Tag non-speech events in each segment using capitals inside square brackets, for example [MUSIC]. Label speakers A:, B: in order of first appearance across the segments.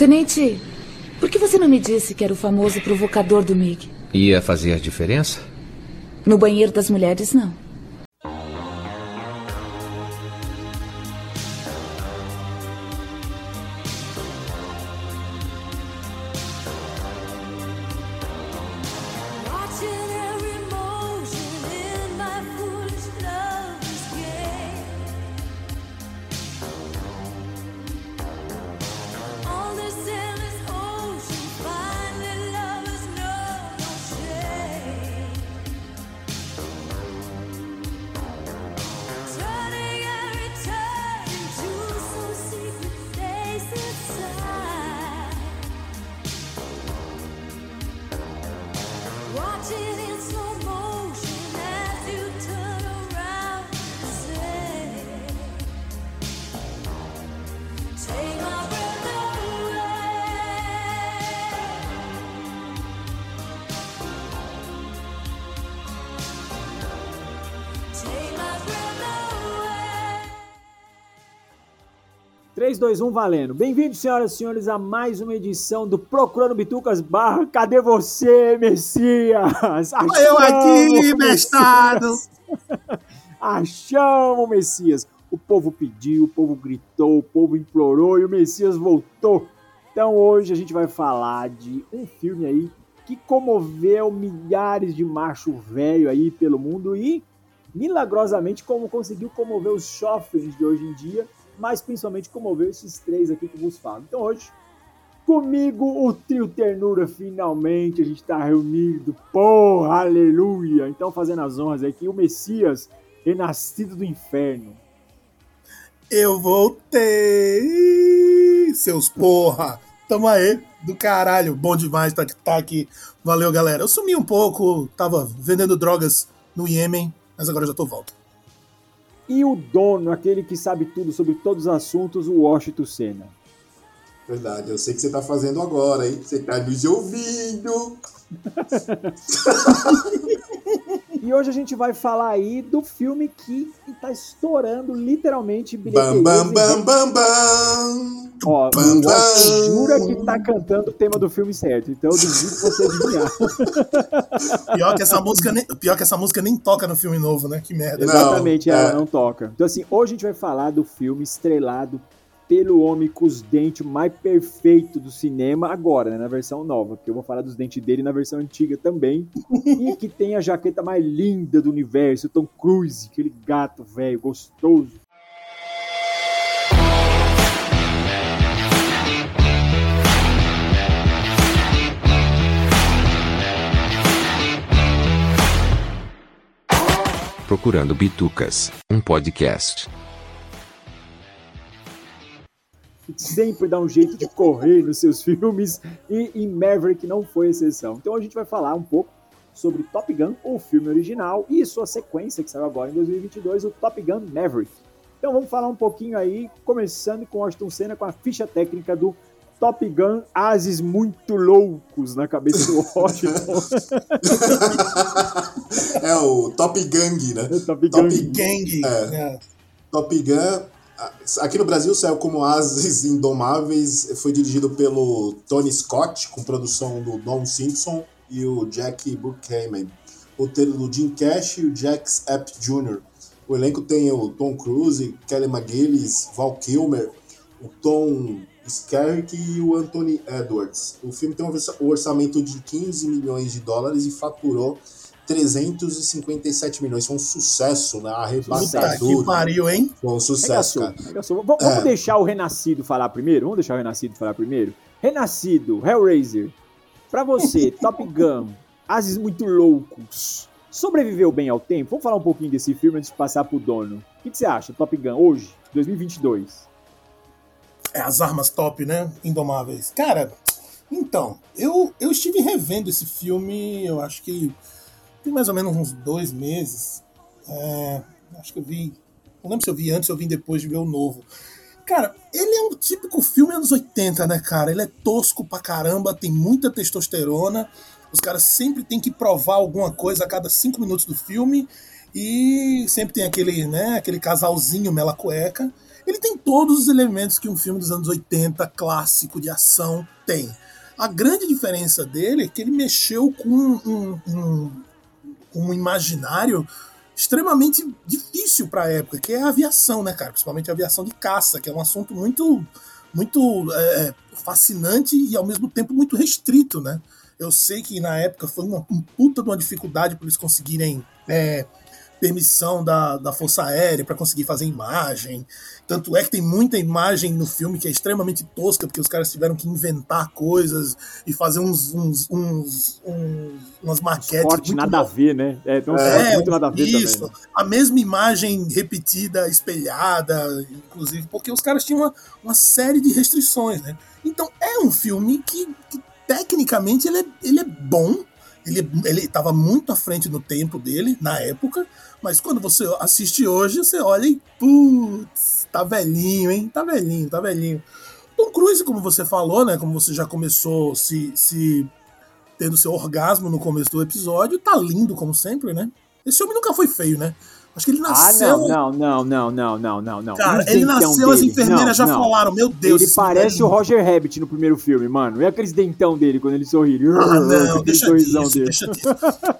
A: Tenente, por que você não me disse que era o famoso provocador do MIG?
B: Ia fazer diferença?
A: No banheiro das mulheres, não.
C: Três, dois, um, valendo. Bem-vindos, senhoras e senhores, a mais uma edição do Procurando Bitucas Barra. Cadê você, Messias?
D: Achamos, Eu aqui, mestrado! [LAUGHS]
C: Achamos, Messias. O povo pediu, o povo gritou, o povo implorou e o Messias voltou. Então hoje a gente vai falar de um filme aí que comoveu milhares de macho velho aí pelo mundo e milagrosamente como conseguiu comover os jovens de hoje em dia mas principalmente comoveu esses três aqui que vos falo. Então hoje, comigo o trio ternura finalmente, a gente está reunido, porra, aleluia! Então fazendo as honras aqui, o Messias renascido do inferno.
D: Eu voltei, seus porra! Tamo aí, do caralho, bom demais estar tá aqui. Valeu, galera. Eu sumi um pouco, tava vendendo drogas no Iêmen, mas agora já tô volta
C: e o dono, aquele que sabe tudo sobre todos os assuntos, o Washington Senna.
E: Verdade, eu sei que você tá fazendo agora, hein? Você tá nos ouvindo. [LAUGHS]
C: e hoje a gente vai falar aí do filme que tá estourando literalmente
E: Bam, bam, bam, bam, bam.
C: Ó, bam, bam. jura que tá cantando o tema do filme certo, então eu duvido você adivinhar. [LAUGHS]
D: pior, que essa música nem, pior que essa música nem toca no filme novo, né? Que merda.
C: Exatamente, não, ela é. não toca. Então assim, hoje a gente vai falar do filme estrelado pelo homem com os dentes mais perfeitos do cinema agora, né, na versão nova, porque eu vou falar dos dentes dele na versão antiga também, e que tem a jaqueta mais linda do universo, Tom Cruise, aquele gato velho gostoso.
B: Procurando Bitucas, um podcast.
C: Sempre dá um jeito de correr nos seus [LAUGHS] filmes e em Maverick não foi exceção. Então a gente vai falar um pouco sobre Top Gun, o filme original, e sua sequência que saiu agora em 2022, o Top Gun Maverick. Então vamos falar um pouquinho aí, começando com Austin Senna com a ficha técnica do Top Gun Ases muito loucos na cabeça do [LAUGHS] Washington.
E: é o Top Gang, né?
C: É, Top, Top
D: Gang. Gang.
E: É. É. Top Gun Aqui no Brasil saiu como Ases [LAUGHS] Indomáveis, foi dirigido pelo Tony Scott, com produção do Don Simpson e o Jack Buchanan. Roteiro do Jim Cash e o Jack Epp Jr. O elenco tem o Tom Cruise, Kelly McGillis, Val Kilmer, o Tom Skerritt e o Anthony Edwards. O filme tem um orçamento de 15 milhões de dólares e faturou 357 milhões. Foi um sucesso, né? Arrebatador.
D: que pariu, hein?
E: Foi um sucesso,
C: cara. Vamos é. deixar o Renascido falar primeiro? Vamos deixar o Renascido falar primeiro? Renascido, Hellraiser, pra você, [LAUGHS] Top Gun, Ases Muito Loucos, sobreviveu bem ao tempo? Vamos falar um pouquinho desse filme antes de passar pro dono. O que, que você acha, Top Gun, hoje, 2022?
D: É, as armas top, né? Indomáveis. Cara, então, eu, eu estive revendo esse filme, eu acho que tem mais ou menos uns dois meses. É, acho que eu vi. Não lembro se eu vi antes ou vi depois de ver o novo. Cara, ele é um típico filme anos 80, né, cara? Ele é tosco pra caramba, tem muita testosterona. Os caras sempre têm que provar alguma coisa a cada cinco minutos do filme. E sempre tem aquele, né, aquele casalzinho mela cueca. Ele tem todos os elementos que um filme dos anos 80, clássico de ação, tem. A grande diferença dele é que ele mexeu com um, um, um imaginário extremamente difícil para a época, que é a aviação, né, cara? Principalmente a aviação de caça, que é um assunto muito, muito é, fascinante e ao mesmo tempo muito restrito, né? Eu sei que na época foi uma, um puta de uma dificuldade para eles conseguirem é, permissão da, da Força Aérea para conseguir fazer imagem. Tanto é que tem muita imagem no filme que é extremamente tosca, porque os caras tiveram que inventar coisas e fazer uns, uns, uns, uns umas maquetes.
C: Corte nada a ver, né?
D: É,
C: tem um é, muito nada a ver
D: isso.
C: também. Né?
D: A mesma imagem repetida, espelhada, inclusive, porque os caras tinham uma, uma série de restrições, né? Então é um filme que, que tecnicamente ele é, ele é bom, ele estava muito à frente do tempo dele, na época, mas quando você assiste hoje, você olha e, putz, tá velhinho, hein? Tá velhinho, tá velhinho. Tom Cruise, como você falou, né? Como você já começou se, se tendo seu orgasmo no começo do episódio, tá lindo, como sempre, né? Esse homem nunca foi feio, né? Acho que ele nasceu.
C: Ah, não, não, não, não, não, não, não.
D: Cara, ele nasceu, dele. as enfermeiras não, já não. falaram, meu Deus.
C: Ele parece o Roger Rabbit no primeiro filme, mano. E aqueles dentão dele quando ele sorri.
D: Ah, não, [LAUGHS] deixa disso, dele. deixa disso.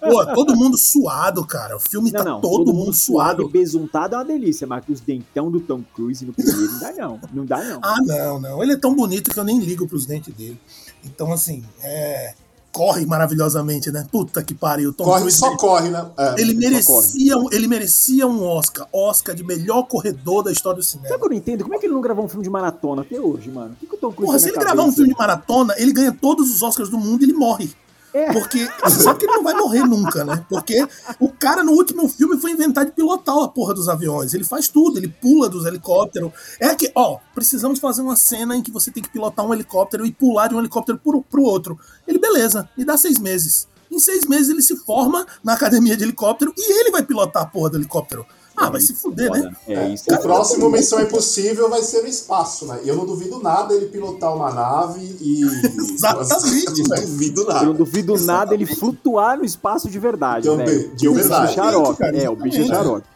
D: Pô, todo mundo suado, cara. O filme não, tá todo, todo, mundo suado.
C: E besuntado é uma delícia, mas os dentão do Tom Cruise no primeiro não dá não. Não dá não.
D: Ah, não, não. Ele é tão bonito que eu nem ligo pros dentes dele. Então, assim, é corre maravilhosamente, né? Puta que pariu.
E: Tom corre, Cruise, só corre, né?
D: É, ele, merecia, um, ele merecia um Oscar. Oscar de melhor corredor da história do cinema.
C: Sabe que eu não entendo? Como é que ele não gravou um filme de maratona até hoje, mano? O que, que o Tom Cruise
D: Porra, se ele cabeça? gravar um filme de maratona, ele ganha todos os Oscars do mundo e ele morre. É. Porque você sabe que ele não vai morrer nunca, né? Porque o cara no último filme foi inventar de pilotar a porra dos aviões. Ele faz tudo, ele pula dos helicópteros. É que, ó, precisamos fazer uma cena em que você tem que pilotar um helicóptero e pular de um helicóptero pro, pro outro. Ele, beleza, me dá seis meses. Em seis meses ele se forma na academia de helicóptero e ele vai pilotar a porra do helicóptero. Ah, vai se fuder, né?
E: É, isso. O próximo Missão Impossível vai ser no espaço, né? E eu não duvido nada ele pilotar uma nave e. [LAUGHS]
D: Exatamente.
C: não duvido nada. Eu não duvido nada ele flutuar no espaço de verdade. De,
E: velho. de verdade.
C: Xarope. É, o bicho é xarope.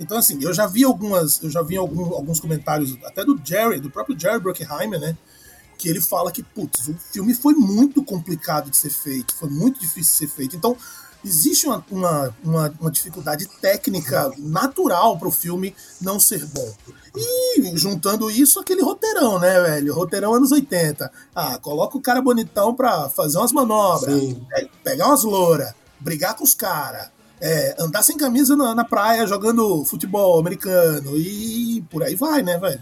D: Então, assim, eu já vi algumas. Eu já vi algum, alguns comentários, até do Jerry, do próprio Jerry Bruckheimer, né? Que ele fala que, putz, o filme foi muito complicado de ser feito, foi muito difícil de ser feito. Então, existe uma, uma, uma, uma dificuldade técnica natural para o filme não ser bom. E juntando isso, aquele roteirão, né, velho? Roteirão anos 80. Ah, coloca o cara bonitão pra fazer umas manobras, é, pegar umas louras, brigar com os caras. É, andar sem camisa na, na, praia jogando futebol americano e por aí vai, né, velho?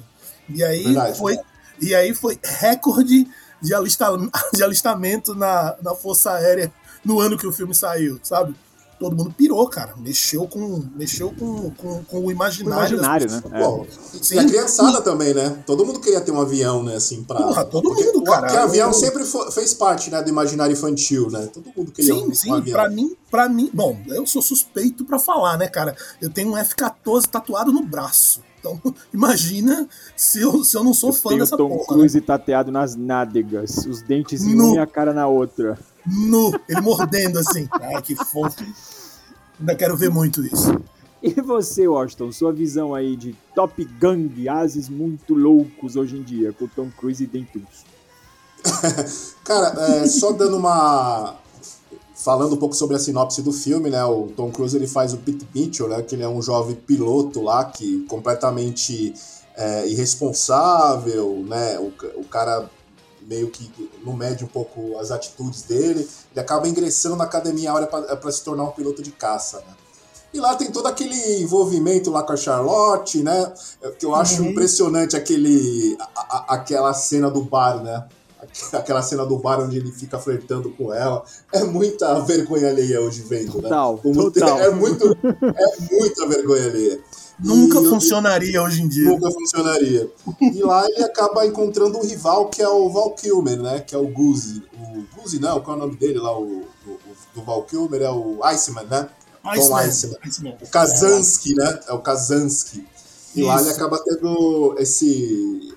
D: E aí Verdade. foi e aí foi recorde de, alista, [LAUGHS] de alistamento na, na Força Aérea no ano que o filme saiu, sabe? Todo mundo pirou, cara. Mexeu com, mexeu com, com, com o imaginário.
C: O imaginário, né?
E: Pô, sim, e a criançada também, né? Todo mundo queria ter um avião, né? Assim, pra...
D: Porra, todo porque, mundo, cara.
E: Porque avião eu... sempre fez parte, né? Do imaginário infantil, né? Todo mundo queria
D: sim, um, sim, um avião. Pra mim, pra mim... Bom, eu sou suspeito pra falar, né, cara? Eu tenho um F-14 tatuado no braço. Então, [LAUGHS] imagina se eu, se eu não sou eu fã dessa
C: Tom
D: porra.
C: Tom Cruise né? tateado nas nádegas, os dentes em no, uma e a cara na outra.
D: Nu, ele mordendo assim. Ai, que fofo. Ainda quero ver muito isso.
C: E você, Washington, sua visão aí de Top Gang, ases muito loucos hoje em dia, com Tom Cruise e dentuços? [LAUGHS]
E: Cara, é, só dando uma, falando um pouco sobre a sinopse do filme, né? O Tom Cruise ele faz o Pete Mitchell, né? Que ele é um jovem piloto lá que completamente é, irresponsável, né? O, o cara meio que não mede um pouco as atitudes dele. Ele acaba ingressando na academia hora para se tornar um piloto de caça, né? E lá tem todo aquele envolvimento lá com a Charlotte, né? Que eu acho uhum. impressionante aquele, a, a, aquela cena do bar, né? [LAUGHS] aquela cena do bar onde ele fica flertando com ela. É muita vergonha alheia hoje vendo,
C: né? Total, [LAUGHS] total.
E: é, muito, é muita vergonha alheia.
D: Nunca e, funcionaria hoje em dia.
E: Nunca funcionaria. E lá ele acaba encontrando um rival que é o Val Kilmer, né? Que é o Guzi. O Guzi não, qual é o nome dele lá? O, o, do Val Kilmer é o Iceman, né?
D: Iceman. Iceman. Iceman.
E: O Kazansky, né? É o Kazansky. E Isso. lá ele acaba tendo esse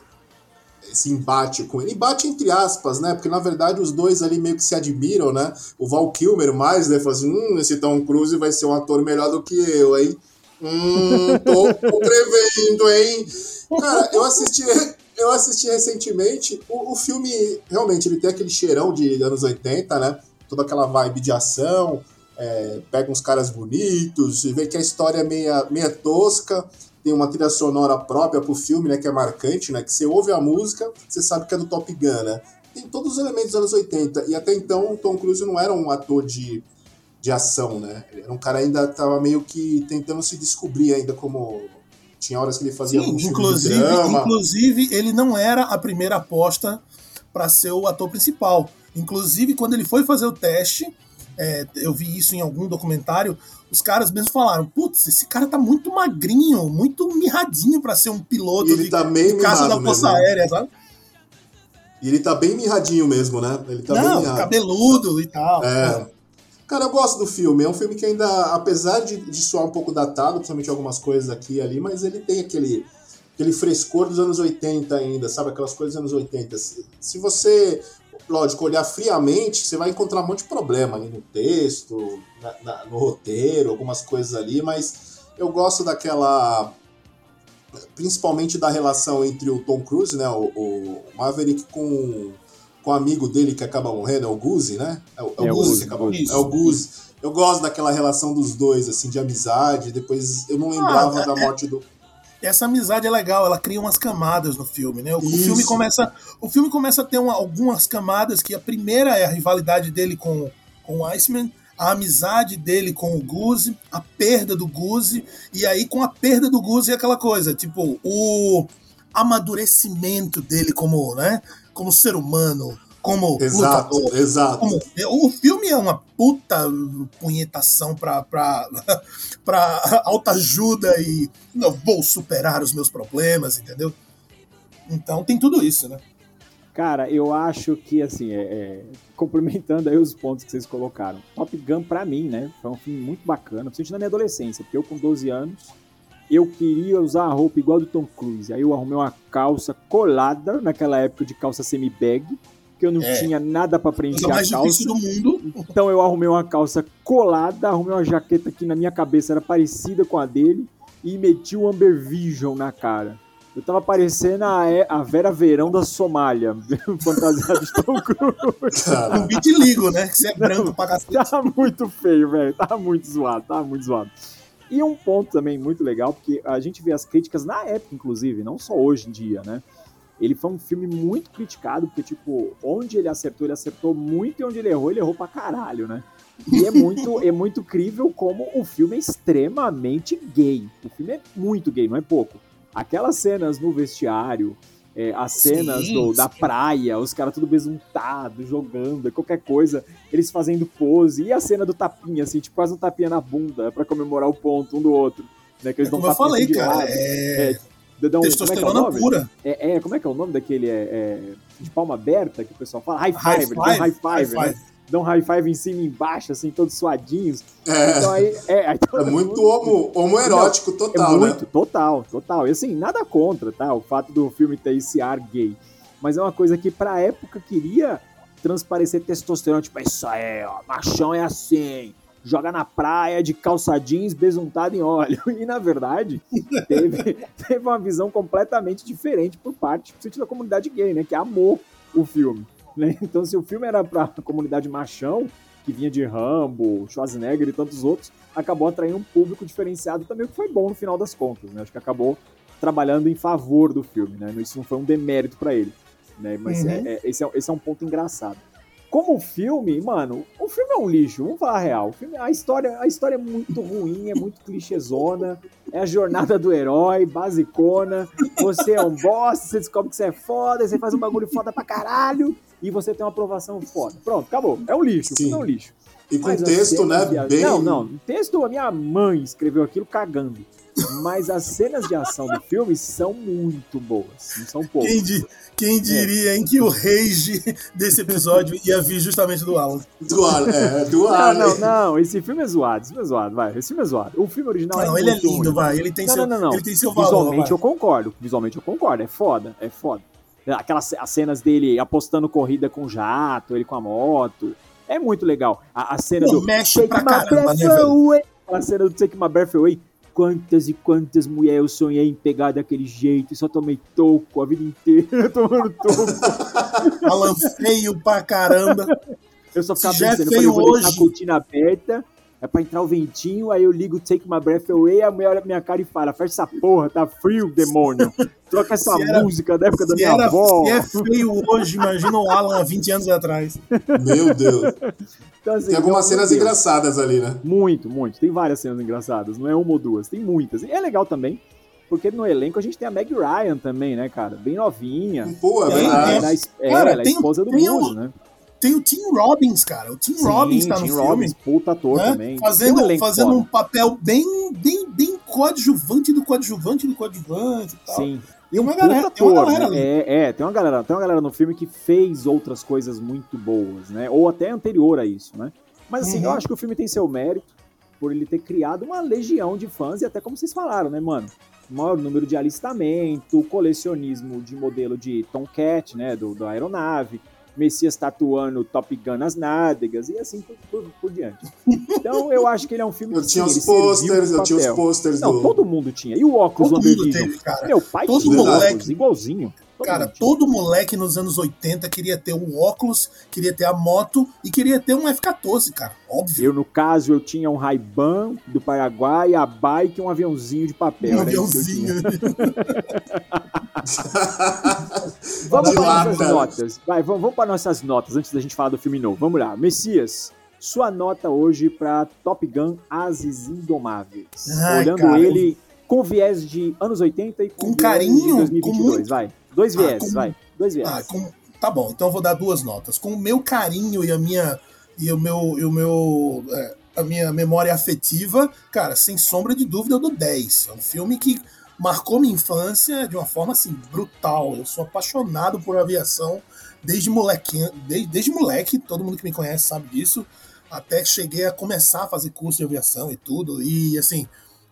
E: esse embate com ele. Embate entre aspas, né? Porque na verdade os dois ali meio que se admiram, né? O Val Kilmer mais, né? Fala assim: hum, esse Tom Cruise vai ser um ator melhor do que eu, hein? Hum, tô, prevendo, hein? Cara, eu assisti, eu assisti recentemente. O, o filme, realmente, ele tem aquele cheirão de anos 80, né? Toda aquela vibe de ação. É, pega uns caras bonitos e vê que a história é meia, meia tosca. Tem uma trilha sonora própria pro filme, né? Que é marcante, né? Que você ouve a música, você sabe que é do Top Gun, né? Tem todos os elementos dos anos 80. E até então, o Tom Cruise não era um ator de de ação, né? Era um cara ainda tava meio que tentando se descobrir ainda como tinha horas que ele fazia
D: Sim, inclusive, inclusive ele não era a primeira aposta para ser o ator principal. Inclusive quando ele foi fazer o teste, é, eu vi isso em algum documentário, os caras mesmo falaram: "Putz, esse cara tá muito magrinho, muito mirradinho para ser um piloto
E: e ele
D: de,
E: tá meio
D: de caça da Força
E: mesmo.
D: Aérea, sabe?"
E: E ele tá bem mirradinho mesmo, né? Ele tá
D: não,
E: bem mirrado.
D: cabeludo e tal.
E: É. Cara, eu gosto do filme. É um filme que ainda, apesar de, de soar um pouco datado, principalmente algumas coisas aqui e ali, mas ele tem aquele, aquele frescor dos anos 80 ainda, sabe? Aquelas coisas dos anos 80. Se, se você, lógico, olhar friamente, você vai encontrar um monte de problema ali no texto, na, na, no roteiro, algumas coisas ali, mas eu gosto daquela. Principalmente da relação entre o Tom Cruise, né? O, o Maverick com com o amigo dele que acaba morrendo, é o Guzi, né? É o, é o Guzi que acaba morrendo. É o Guzi. Eu gosto daquela relação dos dois, assim, de amizade. Depois eu não lembrava
D: Ah,
E: da
D: é-
E: morte do.
D: essa amizade é legal, ela cria umas camadas no filme, né? O, o filme começa, o filme começa a ter uma- algumas camadas que a primeira é a rivalidade dele com, com o Iceman, a amizade dele com o Guzi, a perda do Guzi, e aí com a perda do Guzi é aquela coisa, tipo, o amadurecimento dele como, né, como ser humano, como
E: Exato,
D: lutador.
E: exato.
D: Como- o filme é uma puta punhetação pra, pra, [LAUGHS] pra autoajuda e eu vou superar os meus problemas, entendeu? Então tem tudo isso, né?
C: Cara, eu acho que, assim, é, é, complementando aí os pontos que vocês colocaram, Top Gun, pra mim, né, foi um filme muito bacana, principalmente na minha adolescência, porque eu, com 12 anos, eu queria usar a roupa igual do Tom Cruise. Aí eu arrumei uma calça colada, naquela época de calça semi-bag, que eu não
D: É.
C: tinha nada pra
D: Coisa
C: preencher a
D: mais
C: calça.
D: do mundo.
C: Então eu arrumei uma calça colada, arrumei uma jaqueta que na minha cabeça era parecida com a dele e meti o Amber Vision na cara. Eu tava parecendo a, a Vera Verão da Somália, [LAUGHS] fantasiada de Tom Cruise. [LAUGHS]
D: Um vitiligo, né? Que você é branco pra cacete.
C: Tava muito feio, velho. Tava muito zoado, tava muito zoado. E um ponto também muito legal, porque a gente vê as críticas na época, inclusive, não só hoje em dia, né? Ele foi um filme muito criticado, porque, tipo, onde ele acertou, ele acertou muito, e onde ele errou, ele errou pra caralho, né? E é muito, [LAUGHS] é muito crível como o filme é extremamente gay. O filme é muito gay, não é pouco. Aquelas cenas no vestiário, é, as cenas
D: Sim,
C: do- da
D: sim.
C: praia, os caras tudo besuntados, jogando, qualquer coisa, eles fazendo pose, e a cena do tapinha, assim, tipo, quase um tapinha na bunda pra comemorar o ponto um do outro. Né, que eles
D: É
C: dão
D: como eu
C: tapinha
D: falei,
C: assim de
D: cara,
C: lado.
D: é
C: é que é o
D: testosterona
C: nome?
D: pura.
C: É, é, como é que é o nome daquele é, é, de palma aberta que o pessoal fala? High
D: High
C: five, dá um high
D: five,
C: five,
D: high
C: né? Um high five em cima e embaixo, assim, todos suadinhos.
E: é,
C: Então aí, é, aí
E: é muito homo, homoerótico total,
C: é muito,
E: né?
C: total, total. E assim, nada contra, tá? O fato do filme ter esse ar gay. Mas é uma coisa que pra época queria transparecer testosterona. Tipo, isso aí, ó, machão é assim. Joga na praia de calça jeans besuntado em óleo. [LAUGHS] E na verdade, teve, [LAUGHS] teve uma visão completamente diferente por parte, principalmente da comunidade gay, né? Que amou o filme. [LAUGHS] né? Então, se o filme era pra comunidade machão, que vinha de Rambo, Schwarzenegger e tantos outros, acabou atraindo um público diferenciado também, o que foi bom no final das contas, né? Acho que acabou trabalhando em favor do filme, né? Isso não foi um demérito pra ele, né? Mas
D: Uhum.
C: é- é- esse, é, esse é um ponto engraçado. Como filme, mano, o filme é um lixo, vamos falar a real. Filme, a, história, a história é muito ruim, é muito clichêzona, é a jornada do herói, basicona. Você é um boss, você descobre que você é foda, você faz um bagulho foda pra caralho e você tem uma aprovação foda. Pronto, acabou. É um lixo, o filme é um lixo.
E: E com
C: Mas as
E: texto, né? Bem.
C: Não, não. O texto, a minha mãe escreveu aquilo cagando. Mas as cenas de ação do filme são muito boas. Não são poucas.
D: Quem, di- quem diria, hein, que o rage desse episódio ia vir justamente do Alan.
E: Do ar, é, do
C: Não,
E: ar.
C: não, não. Esse filme é zoado. Esse filme é zoado, vai. Esse filme é zoado. O filme original
D: Não,
C: é
D: ele é lindo,
C: ruim.
D: vai. Ele tem,
C: Não,
D: seu,
C: não, não, não.
D: Ele tem seu valor.
C: Visualmente
D: vai.
C: eu concordo. Visualmente eu concordo. É foda. É foda. Aquelas as cenas dele apostando corrida com jato, ele com a moto. É muito legal. A, a cena
D: Pô,
C: do
D: mexe
C: Take
D: pra
C: my
D: caramba, né, velho?
C: Aquela cena do Take My Breath Away quantas e quantas mulheres eu sonhei em pegar daquele jeito, só tomei toco a vida inteira [LAUGHS] tomando toco.
D: Alan feio pra caramba.
C: Eu só ficava
D: Se
C: pensando, eu falei, eu vou deixar a
D: hoje-
C: cortina aberta, é pra entrar o ventinho, aí eu ligo Take My Breath Away, a mulher olha pra minha cara e fala, fecha essa porra, tá frio, [LAUGHS] demônio. Troca essa
D: era-
C: música da época da minha
D: era,
C: avó.
D: se é feio hoje, imagina o Alan há 20 anos atrás.
E: Meu Deus.
C: Então, assim,
E: Tem algumas
C: meu
E: cenas
C: Deus.
E: engraçadas ali, né?
C: Muito, muito. Tem várias cenas engraçadas, não é uma ou duas, tem muitas. E é legal também, porque no elenco a gente tem a Meg Ryan também, né, cara? Bem novinha.
E: Pô, é verdade.
C: Ela é, é,
D: Cara,
C: ela é
D: tem-
C: esposa do
D: um-
C: né?
D: Tem o Tim Robbins, cara. O Tim Robbins tá no
C: Tim
D: filme.
C: Robbins, puta ator
D: né?
C: também.
D: Fazendo,
C: um
D: fazendo um papel bem, bem, bem coadjuvante do coadjuvante do coadjuvante e tal.
C: Sim.
D: E uma galera, tem uma
C: ator,
D: galera
C: né?
D: ali.
C: É, é, tem uma galera, tem uma galera no filme que fez outras coisas muito boas, né? Ou até anterior a isso, né? Mas assim,
D: Uhum.
C: eu acho que o filme tem seu mérito por ele ter criado uma legião de fãs e até como vocês falaram, né, mano? Maior número de alistamento, colecionismo de modelo de Tomcat, né, do, da aeronave, Messias tatuando Top Gun nas nádegas e assim por, por, por diante. Então eu acho que ele é um filme
E: Eu
C: que
E: tinha os posters, eu tinha os posters
C: Não,
E: do.
C: todo mundo tinha. E o óculos
D: Todo
C: do
D: teve.
C: Meu pai
D: Todo
C: tinha
E: moleque-
C: óculos, igualzinho.
D: Cara, todo moleque nos anos 80 queria ter um óculos, queria ter a moto e queria ter um F-14, cara. Óbvio.
C: Eu, no caso, eu tinha um Ray-Ban do Paraguai, a bike e um aviãozinho de papel.
D: Um
C: eu
D: aviãozinho. [LAUGHS]
C: Vamos para nossas
E: lata.
C: notas. Vai, vamos, vamos para nossas notas antes da gente falar do filme novo. Vamos lá. Messias, sua nota hoje para Top Gun Ases Indomáveis.
D: Ai,
C: Olhando
D: cara,
C: ele com viés de anos 80 e com,
D: Com carinho,
C: de 2022.
D: com muito-
C: Vai. Dois
D: Ah, com-
C: vai. Dois viés.
D: Ah, Tá bom, então eu vou dar duas notas. Com o meu carinho e a minha e o meu, e o meu é, a minha memória afetiva, cara, sem sombra de dúvida eu dou 10. É um filme que marcou minha infância de uma forma assim brutal. Eu sou apaixonado por aviação desde molequinho, desde, desde moleque, todo mundo que me conhece sabe disso. Até cheguei a começar a fazer curso de aviação e tudo. E assim,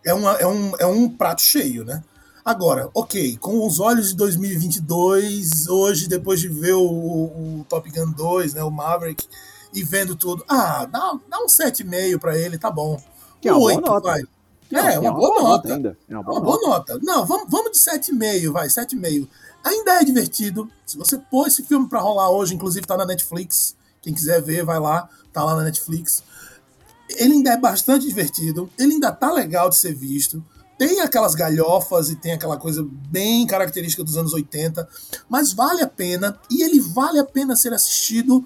D: é, uma, é, um, é um prato cheio, né? Agora, ok, com os olhos de 2022, hoje, depois de ver o, o Top Gun 2, né, o Maverick, e vendo tudo, ah, dá, dá um 7,5 pra ele, tá bom.
C: Que é uma boa
D: Oito,
C: nota.
D: vai.
C: Não,
D: é,
C: tem
D: uma boa nota.
C: ainda. É uma
D: É
C: boa
D: uma
C: nota.
D: boa nota. Não, vamos, vamos de 7,5, vai, 7,5. Ainda é divertido. Se você pôr esse filme pra rolar hoje, inclusive tá na Netflix. Quem quiser ver, vai lá, tá lá na Netflix. Ele ainda é bastante divertido, ele ainda tá legal de ser visto. Tem aquelas galhofas e tem aquela coisa bem característica dos anos 80, mas vale a pena e ele vale a pena ser assistido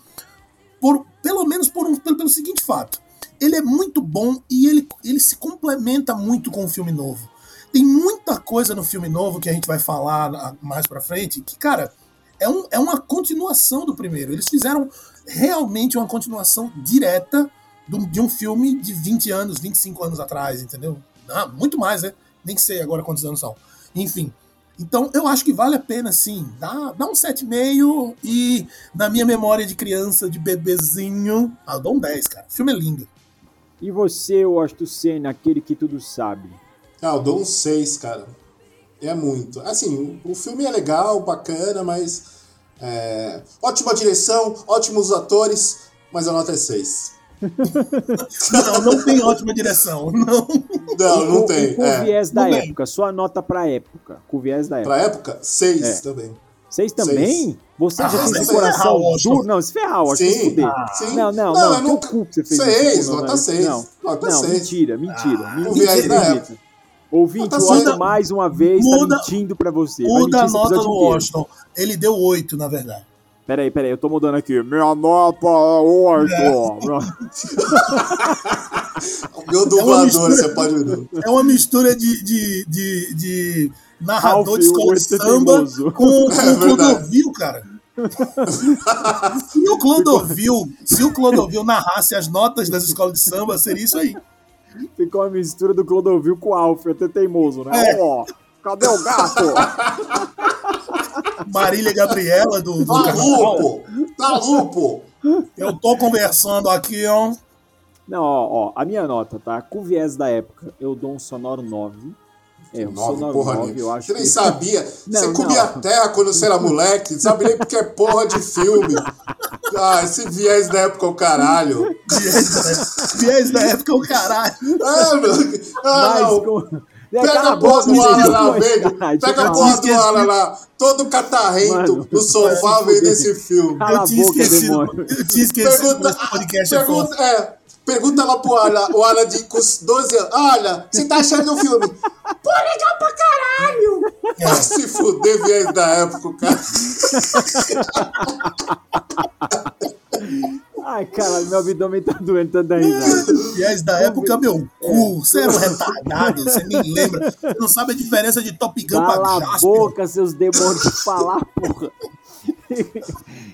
D: por pelo menos por um, pelo, pelo seguinte fato. Ele é muito bom e ele, ele se complementa muito com o filme novo. Tem muita coisa no filme novo que a gente vai falar mais pra frente que, cara, é, um, é uma continuação do primeiro. Eles fizeram realmente uma continuação direta de um filme de 20 anos, 25 anos atrás, entendeu? Ah, muito mais, né? Nem sei agora quantos anos são. Enfim. Então, eu acho que vale a pena, sim. Dá, dá um 7,5 e, na minha memória de criança, de bebezinho, ah, eu dou um 10, cara. O filme é lindo.
C: E você, Washington Senna, aquele que tudo sabe?
E: Ah, eu dou um 6, cara. É muito. Assim, o filme é legal, bacana, mas. é, Ótima direção, ótimos atores, mas a nota é 6. [LAUGHS]
D: Não, não tem ótima direção. Não.
E: Não, não tem.
C: com o
E: É.
C: viés da
D: Não tem.
C: época, sua nota pra época. Com o viés da época.
E: Pra época, 6
C: É.
E: também.
C: Vocês também? Você
D: Ah,
C: já tem esse coração duro? Não, se ferrar, Washington, se
E: Sim,
C: fuder.
E: sim.
C: Não, não,
E: Não,
C: não,
E: eu nunca-
C: cu que você fez
E: Seis,
C: isso. não,
E: nota
C: não,
E: seis,
C: Não,
E: nota
C: não
E: seis.
C: mentira, mentira.
D: Ah,
C: mentira,
E: o viés da
C: mentira. Ouvinte, o Washington
E: seis.
C: mais uma vez
D: Muda-
C: tá mentindo pra você.
D: Muda a nota do. Washington. Ele deu 8, na verdade.
C: Peraí, peraí, eu tô mudando aqui. Minha nota é oito.
E: O [LAUGHS] meu dublador,
D: mistura-
E: você pode ver.
D: É uma mistura de, de, de, de narrador de escola de
C: ET
D: samba com, com [LAUGHS]
E: É
D: o. Clodovil, cara. [LAUGHS] se o Clodovil, se o Clodovil narrasse as notas das escolas de samba, seria isso aí.
C: Ficou uma mistura do Clodovil com o Alf, até teimoso, né?
D: É.
C: Ó, cadê o gato? [LAUGHS]
D: Marília Gabriela do, do
E: Tá lupo! Tá!
D: Eu tô conversando aqui, ó.
C: Não, ó, ó, a minha nota, tá? Com o viés da época, eu dou um sonoro 9. É, um
E: Nove,
C: sonoro
E: porra
C: 9,
E: nenhuma.
C: eu acho
E: Você nem
C: que...
E: sabia.
C: Não,
E: você comia
C: não.
E: terra quando você era moleque. Sabe nem porque é porra de filme. Ah, esse viés da época é o caralho.
D: Viés da, época, o caralho.
E: Ah, meu. Ah,
C: Mas
E: não.
C: com, É,
E: Pega a porra do Alan lá, velho. Pega a porra do. Alan lá. Todo catarrento no sofá
C: vai se
E: vendo
C: fuder.
E: esse filme.
D: Eu tinha esquecido. Eu tinha esquecido
E: Pergunta,
D: é
E: pergunta, é, pergunta lá pro Alan, o Alan de, com os 12 anos. Olha, você tá achando do filme? Pô, legal pra caralho! Vai se fuder, viés da época, cara. [LAUGHS]
C: Ai, caralho, meu abdômen tá doendo tanto da risada.
D: Aliás, da época, meu cu, você era um retardado, você nem lembra. Você não sabe a diferença de Top Gun
C: Cala
D: pra
C: a
D: Jasper.
C: boca, seus demônios de falar, porra.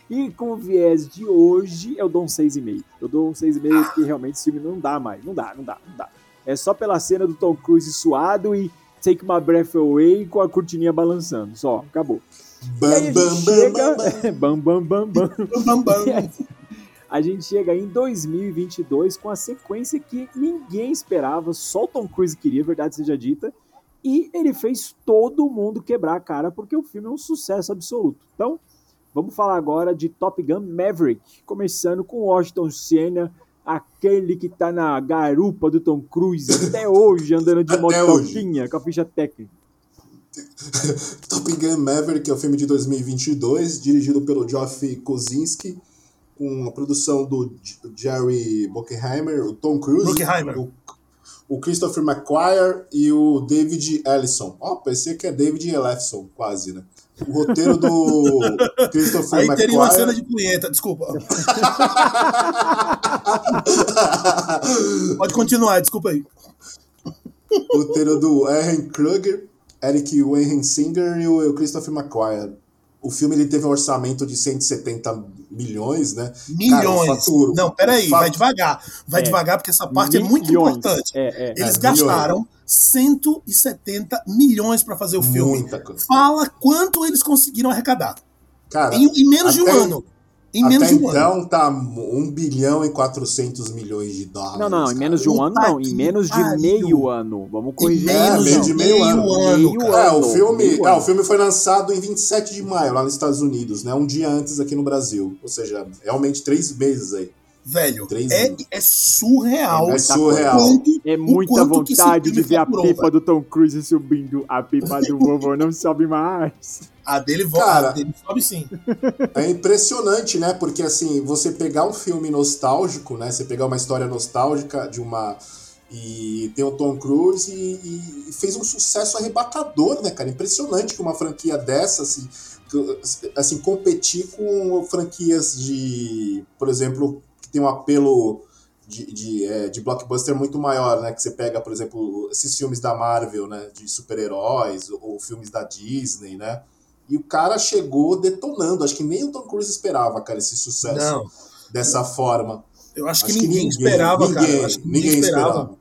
C: e com o viés de hoje, eu dou um 6,5. Eu dou um 6,5 porque realmente esse filme não dá mais. Não dá, não dá, não dá. É só pela cena do Tom Cruise suado e Take My Breath Away com a cortininha balançando. Só, acabou. E aí a
E: Bam, bam, bam,
C: chega... [LAUGHS]
E: bam, bam.
C: bam, bam, bam, bam.
D: Bam, bam, bam.
C: A gente chega em 2022 com a sequência que ninguém esperava, só o Tom Cruise queria, verdade seja dita, e ele fez todo mundo quebrar a cara porque o filme é um sucesso absoluto. Então, vamos falar agora de Top Gun Maverick, começando com Washington Senna, aquele que tá na garupa do Tom Cruise [LAUGHS] até hoje, andando de motoquinha com a ficha técnica. [LAUGHS]
E: Top Gun Maverick é o filme de 2022, dirigido pelo Geoff Kosinski, com a produção do Jerry Bruckheimer, o Tom Cruise, o, o Christopher McQuarrie e o David Ellison. Ó, parecia que é David Ellison, quase, né? O roteiro do [LAUGHS] Christopher
D: Aí teria uma cena de punheta, desculpa. [LAUGHS] Pode continuar, desculpa aí.
E: o roteiro do Aaron Kruger, Eric Singer e o Christopher McQuarrie. O filme ele teve um orçamento de 170 milhões, né?
D: Milhões.
E: Cara, faturo.
D: Não, peraí,
E: Fa-
D: vai devagar. Vai
C: É.
D: devagar, porque essa parte é muito
C: Milhões.
D: importante.
C: É, é.
D: Eles
E: É,
D: gastaram 170 milhões pra fazer o filme.
E: Muita coisa.
D: Fala quanto eles conseguiram arrecadar.
E: Cara,
D: Em, em menos de um ano. Em menos
E: até
D: de um ano.
E: então tá 1 bilhão e 400 milhões de dólares.
C: Não, não, em
E: cara.
C: menos de um ano não, em menos de
D: pariu.
C: meio ano. Vamos corrigir.
E: É,
D: menos
E: meio
D: de
E: de meio ano.
C: Meio
D: cara.
E: É, o
C: ano,
E: filme,
C: meio
E: é,
C: ano.
E: o filme foi lançado em 27 de maio, lá nos Estados Unidos, né? Um dia antes aqui no Brasil. Ou seja, realmente três meses aí.
D: Velho, é, é surreal.
E: É surreal.
D: Quanto-
C: É muita
D: quanto que esse
C: vontade de ver a pipa
D: velho.
C: do Tom Cruise subindo. A pipa do vovô não sobe mais. [LAUGHS]
D: A dele volta,
E: Cara.
D: a dele sobe sim.
E: É impressionante, né? Porque assim, você pegar um filme nostálgico, né? Você pegar uma história nostálgica de uma. E tem o Tom Cruise e, e fez um sucesso arrebatador, né, cara? Impressionante que uma franquia dessa, assim, assim, competir com franquias de, por exemplo, tem um apelo de, de, é, de blockbuster muito maior, né? Que você pega, por exemplo, esses filmes da Marvel, né? De super-heróis, ou, ou filmes da Disney, né? E o cara chegou detonando. Acho que nem o Tom Cruise esperava, cara, esse sucesso
D: Não,
E: dessa forma.
D: eu acho que
E: Acho
D: ninguém, esperava, cara.
E: ninguém,
D: acho que ninguém, esperava.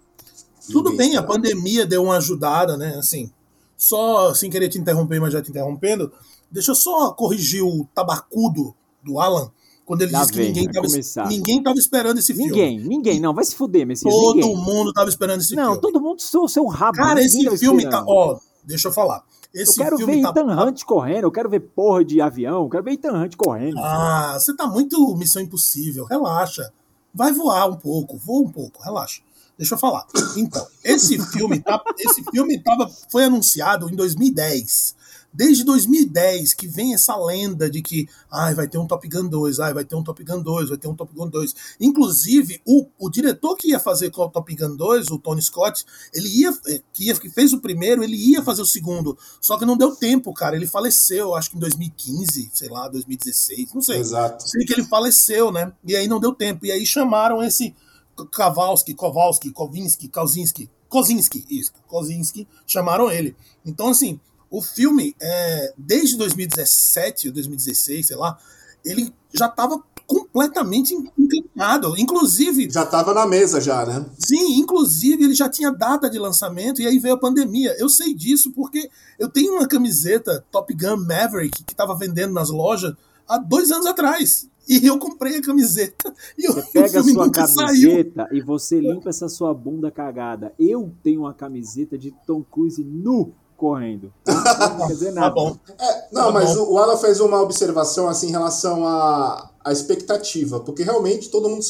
D: Tudo
E: Ninguém
D: bem, a
E: esperava.
D: pandemia deu uma ajudada, né? Assim, só sem querer te interromper, mas já te interrompendo, deixa eu só corrigir o tabacudo do Alan, quando ele
C: Lá
D: disse que
C: vem,
D: ninguém tava,
C: começar.
D: ninguém tava esperando esse filme.
C: Ninguém, ninguém. Não, vai se fuder, Messias.
D: Todo
C: ninguém.
D: mundo tava esperando esse
C: Não,
D: filme.
C: todo mundo seu, seu rabo.
D: Cara, esse filme tá. Ó, deixa eu falar.
C: Eu
D: Esse
C: quero
D: filme
C: ver
D: tá.
C: Ethan Hunt correndo, eu quero ver porra de avião, eu quero ver Ethan Hunt correndo.
D: Ah, você tá muito Missão Impossível. Relaxa. Vai voar um pouco, voa um pouco, relaxa. Deixa eu falar. Então, esse filme, tá, esse filme tava, foi anunciado em 2010. Desde 2010 que vem essa lenda de que ai, vai ter um Top Gun 2, ai, vai ter um Top Gun 2, vai ter um Top Gun 2. Inclusive, o, o diretor que ia fazer com o Top Gun 2, o Tony Scott, ele ia, eh, que, ia, que fez o primeiro, ele ia fazer o segundo. Só que não deu tempo, cara. Ele faleceu, acho que em 2015, sei lá, 2016, não sei.
E: Exato.
D: Sei que ele faleceu, né? E aí não deu tempo. E aí chamaram esse Kowalski, Kowalski, Kovinski, Kauzinski, Kozinski, isso, Kozinski, chamaram ele. Então, assim, o filme, é, desde 2017 ou 2016, sei lá, ele já estava completamente inclinado. Inclusive,
E: Já tava na mesa já, né?
D: Sim, inclusive ele já tinha data de lançamento e aí veio a pandemia. Eu sei disso porque eu tenho uma camiseta Top Gun Maverick que estava vendendo nas lojas há dois anos atrás. E eu comprei a camiseta [LAUGHS] e
C: Você pega a sua
D: nunca saiu.
C: camiseta e você limpa essa sua bunda cagada. Eu tenho uma camiseta de Tom Cruise nu correndo. [LAUGHS] Não quer dizer
D: Tá
C: nada.
D: bom.
E: É, não,
D: Tá
E: mas
D: bom.
E: o Alan fez uma observação assim em relação a, a expectativa, porque realmente todo mundo,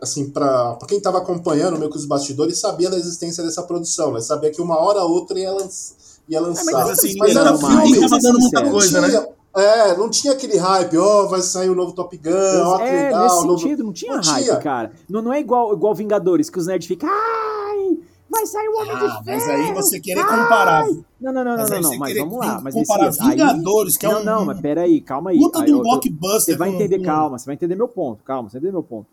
E: assim, pra, pra quem tava acompanhando meio que os bastidores, sabia da existência dessa produção, né? Sabia que uma hora ou outra ia, lan- ia lançar.
D: mas assim,
E: mas
D: ninguém
E: era
D: tava-
E: filme,
D: ninguém tava dando muita coisa, né?
E: É, não tinha aquele hype, ó, vai sair o novo Top Gun, ó, que
C: é,
E: legal.
C: nesse
E: novo-
C: sentido, não tinha
E: Não
C: hype,
E: tinha.
C: cara. Não, não é igual, igual Vingadores, que os nerds ficam, ai, vai sair o Homem
D: Ah,
C: de
D: mas
C: Ferro.
D: aí você querer comparar.
C: Não, não, não, não,
D: Mas
C: não,
D: aí
C: não, mas vamos lá. Mas
D: comparar
C: Messias, aí-
D: Vingadores, que é
C: não,
D: um-
C: não, mas peraí, calma aí.
D: Puta
C: Aí
D: de um blockbuster.
C: Você vai entender,
D: com-
C: calma, você vai entender meu ponto, calma, você vai entender meu ponto.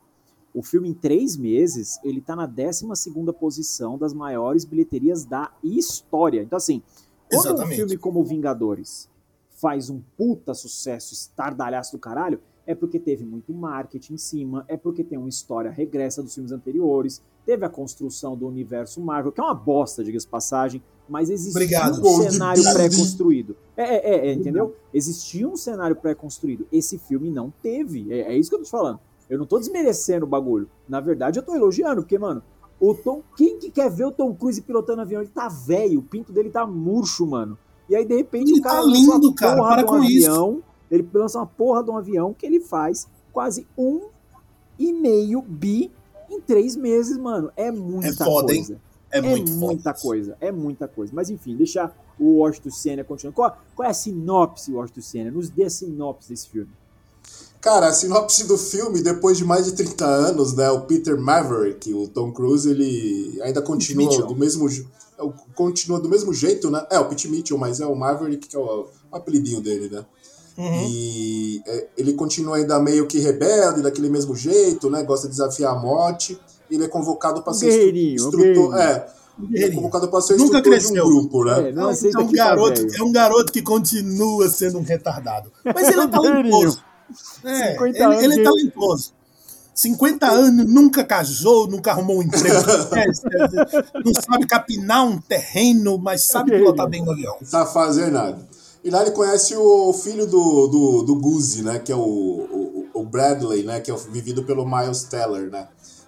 C: O filme, em três meses, ele tá na 12 posição das maiores bilheterias da história. Então, assim, quando um
D: Exatamente.
C: filme como Vingadores faz um puta sucesso, estardalhaço do caralho, é porque teve muito marketing em cima, é porque tem uma história regressa dos filmes anteriores, teve a construção do universo Marvel, que é uma bosta, diga-se de passagem, mas existia
D: Obrigado.
C: um cenário pré-construído. É, é, é, é, entendeu? Existia um cenário pré-construído. Esse filme não teve. É, é isso que eu tô te falando. Eu não tô desmerecendo o bagulho. Na verdade, eu tô elogiando, porque, mano, o Tom. Quem que quer ver o Tom Cruise pilotando avião? Ele tá velho, o pinto dele tá murcho, mano. E aí, de repente,
D: Ele
C: o cara
D: tá lindo, cara, para com isso.
C: Ele lança uma porra de um avião que ele faz quase um e meio bi em três meses, mano. É muita
D: É foda, hein?
C: coisa.
D: É muito
C: muita
D: foda.
C: coisa, é muita coisa. Mas enfim, deixar o Washington Senna continuar. Qual, qual é a sinopse, Washington Senna? Nos dê a sinopse desse filme.
E: Cara, a sinopse do filme, depois de mais de 30 anos, né, o Peter Maverick, o Tom Cruise, ele ainda continua do mesmo é continua do mesmo jeito, né? É, o Pete Mitchell, mas é o Maverick que é o, o apelidinho dele, né?
D: Uhum.
E: E é, ele continua ainda meio que rebelde, daquele mesmo jeito, né? Gosta de desafiar a morte. Ele é convocado para ser
C: guerreirinho,
E: instrutor,
C: guerreirinho.
E: é, ele é convocado para ser
D: Nunca
E: instrutor de um
D: cresceu.
E: grupo, né?
C: É, não
D: É,
C: aceita
D: é um
C: que tá
D: garoto, é um garoto que continua sendo um retardado. Mas ele é [LAUGHS] talentoso. É,
C: 50
D: ele, ele é talentoso. 50 anos, nunca casou, nunca arrumou um emprego. [LAUGHS] É, não sabe capinar um terreno, mas sabe pilotar bem no avião.
E: Não sabe fazer nada. E lá ele conhece o filho do, do, do Guzzi, né? Que é o, o, o Bradley, né? Que é vivido pelo Miles Teller, né?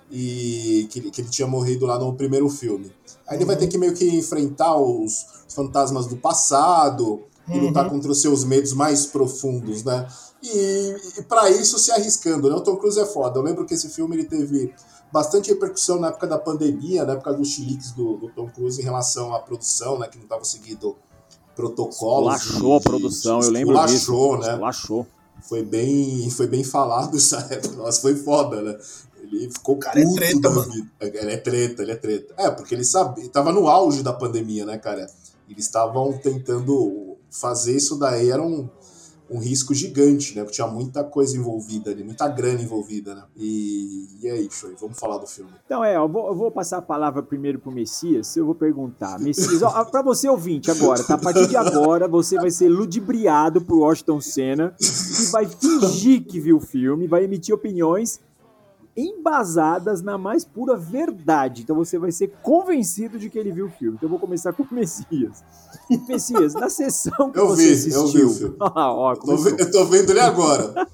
E: E que, ele- que ele tinha morrido lá no primeiro filme. Aí ele vai ter que meio que enfrentar os, fantasmas do passado e lutar contra os seus medos mais profundos, né? E, e para isso se arriscando, né? O Tom Cruise é foda. Eu lembro que esse filme ele teve bastante repercussão na época da pandemia, na época dos chiliques do, do Tom Cruise em relação à produção, né? Que não estava seguindo protocolos.
C: Lachou a produção,
E: de-
C: eu lembro disso.
E: né?
C: Lachou.
E: Foi bem, foi bem falado [LAUGHS] essa época. Nossa, foi foda, né? Ele ficou
D: cara é
E: puto
D: treta,
E: da
D: mano.
E: vida. Ele é treta, ele é treta. É, porque ele sabe, tava no auge da pandemia, né, cara? Eles estavam tentando fazer isso daí, era um, um risco gigante, né? Porque tinha muita coisa envolvida ali, muita grana envolvida, né? E, e é isso aí, vamos falar do filme.
C: Então é, eu vou, eu vou passar a palavra primeiro pro Messias. Eu vou perguntar. Messias, ó, [LAUGHS] pra você ouvinte agora, tá? A partir de agora, você vai ser ludibriado por Washington Senna e vai fingir que viu o filme, vai emitir opiniões embasadas na mais pura verdade. Então você vai ser convencido de que ele viu o filme. Então eu vou começar com o Messias. Messias, na sessão que
E: Eu
C: você
E: vi, eu
C: assistiu.
E: vi o filme. [LAUGHS]
C: Ah, ó, começou.
E: eu tô vendo ele agora.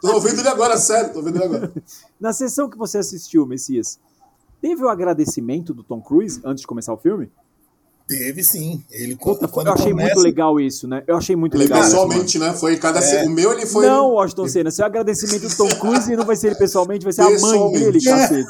E: Tô vendo ele agora, sério, tô vendo ele agora. [LAUGHS]
C: Na sessão que você assistiu, Messias, teve o agradecimento do Tom Cruise antes de começar o filme?
D: Teve sim. Ele
C: Puta,
D: quando
C: eu achei
D: começa,
C: muito legal isso, né? Eu achei muito
E: Ele
C: legal.
E: pessoalmente, né? Foi cada.
D: É.
E: O meu ele foi.
C: Não, Washington Senna, seu agradecimento do Tom [LAUGHS] Cruise não vai ser ele pessoalmente, vai ser a mãe dele,
D: É.
C: cacete.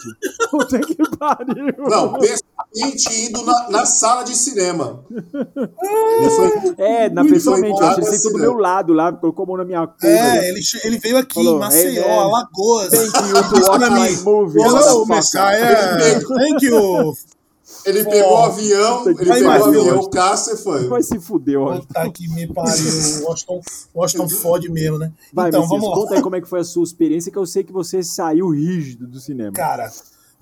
C: Puta que pariu.
E: Não, pessoalmente indo na, na sala de cinema. Foi,
C: É, na pessoalmente, eu acho que ele do meu lado lá, colocou a mão na minha coxa.
D: É, ele, ele veio aqui
C: Falou,
D: em Maceió,
C: hey, man.
D: Alagoas.
C: Thank you to watch my movie,
D: Hello,
C: motherfucker."
D: Messiah. Thank you.
E: Ele
D: Pô.
E: pegou o avião, ele
D: Vai
E: pegou o avião, caça e foi.
C: Vai se fuder, Washington.
D: Puta que me pariu. Washington, Washington fode mesmo, né?
C: Vai,
D: então, vamos lá.
C: conta aí como é que foi a sua experiência, que eu sei que você saiu rígido do cinema.
D: Cara,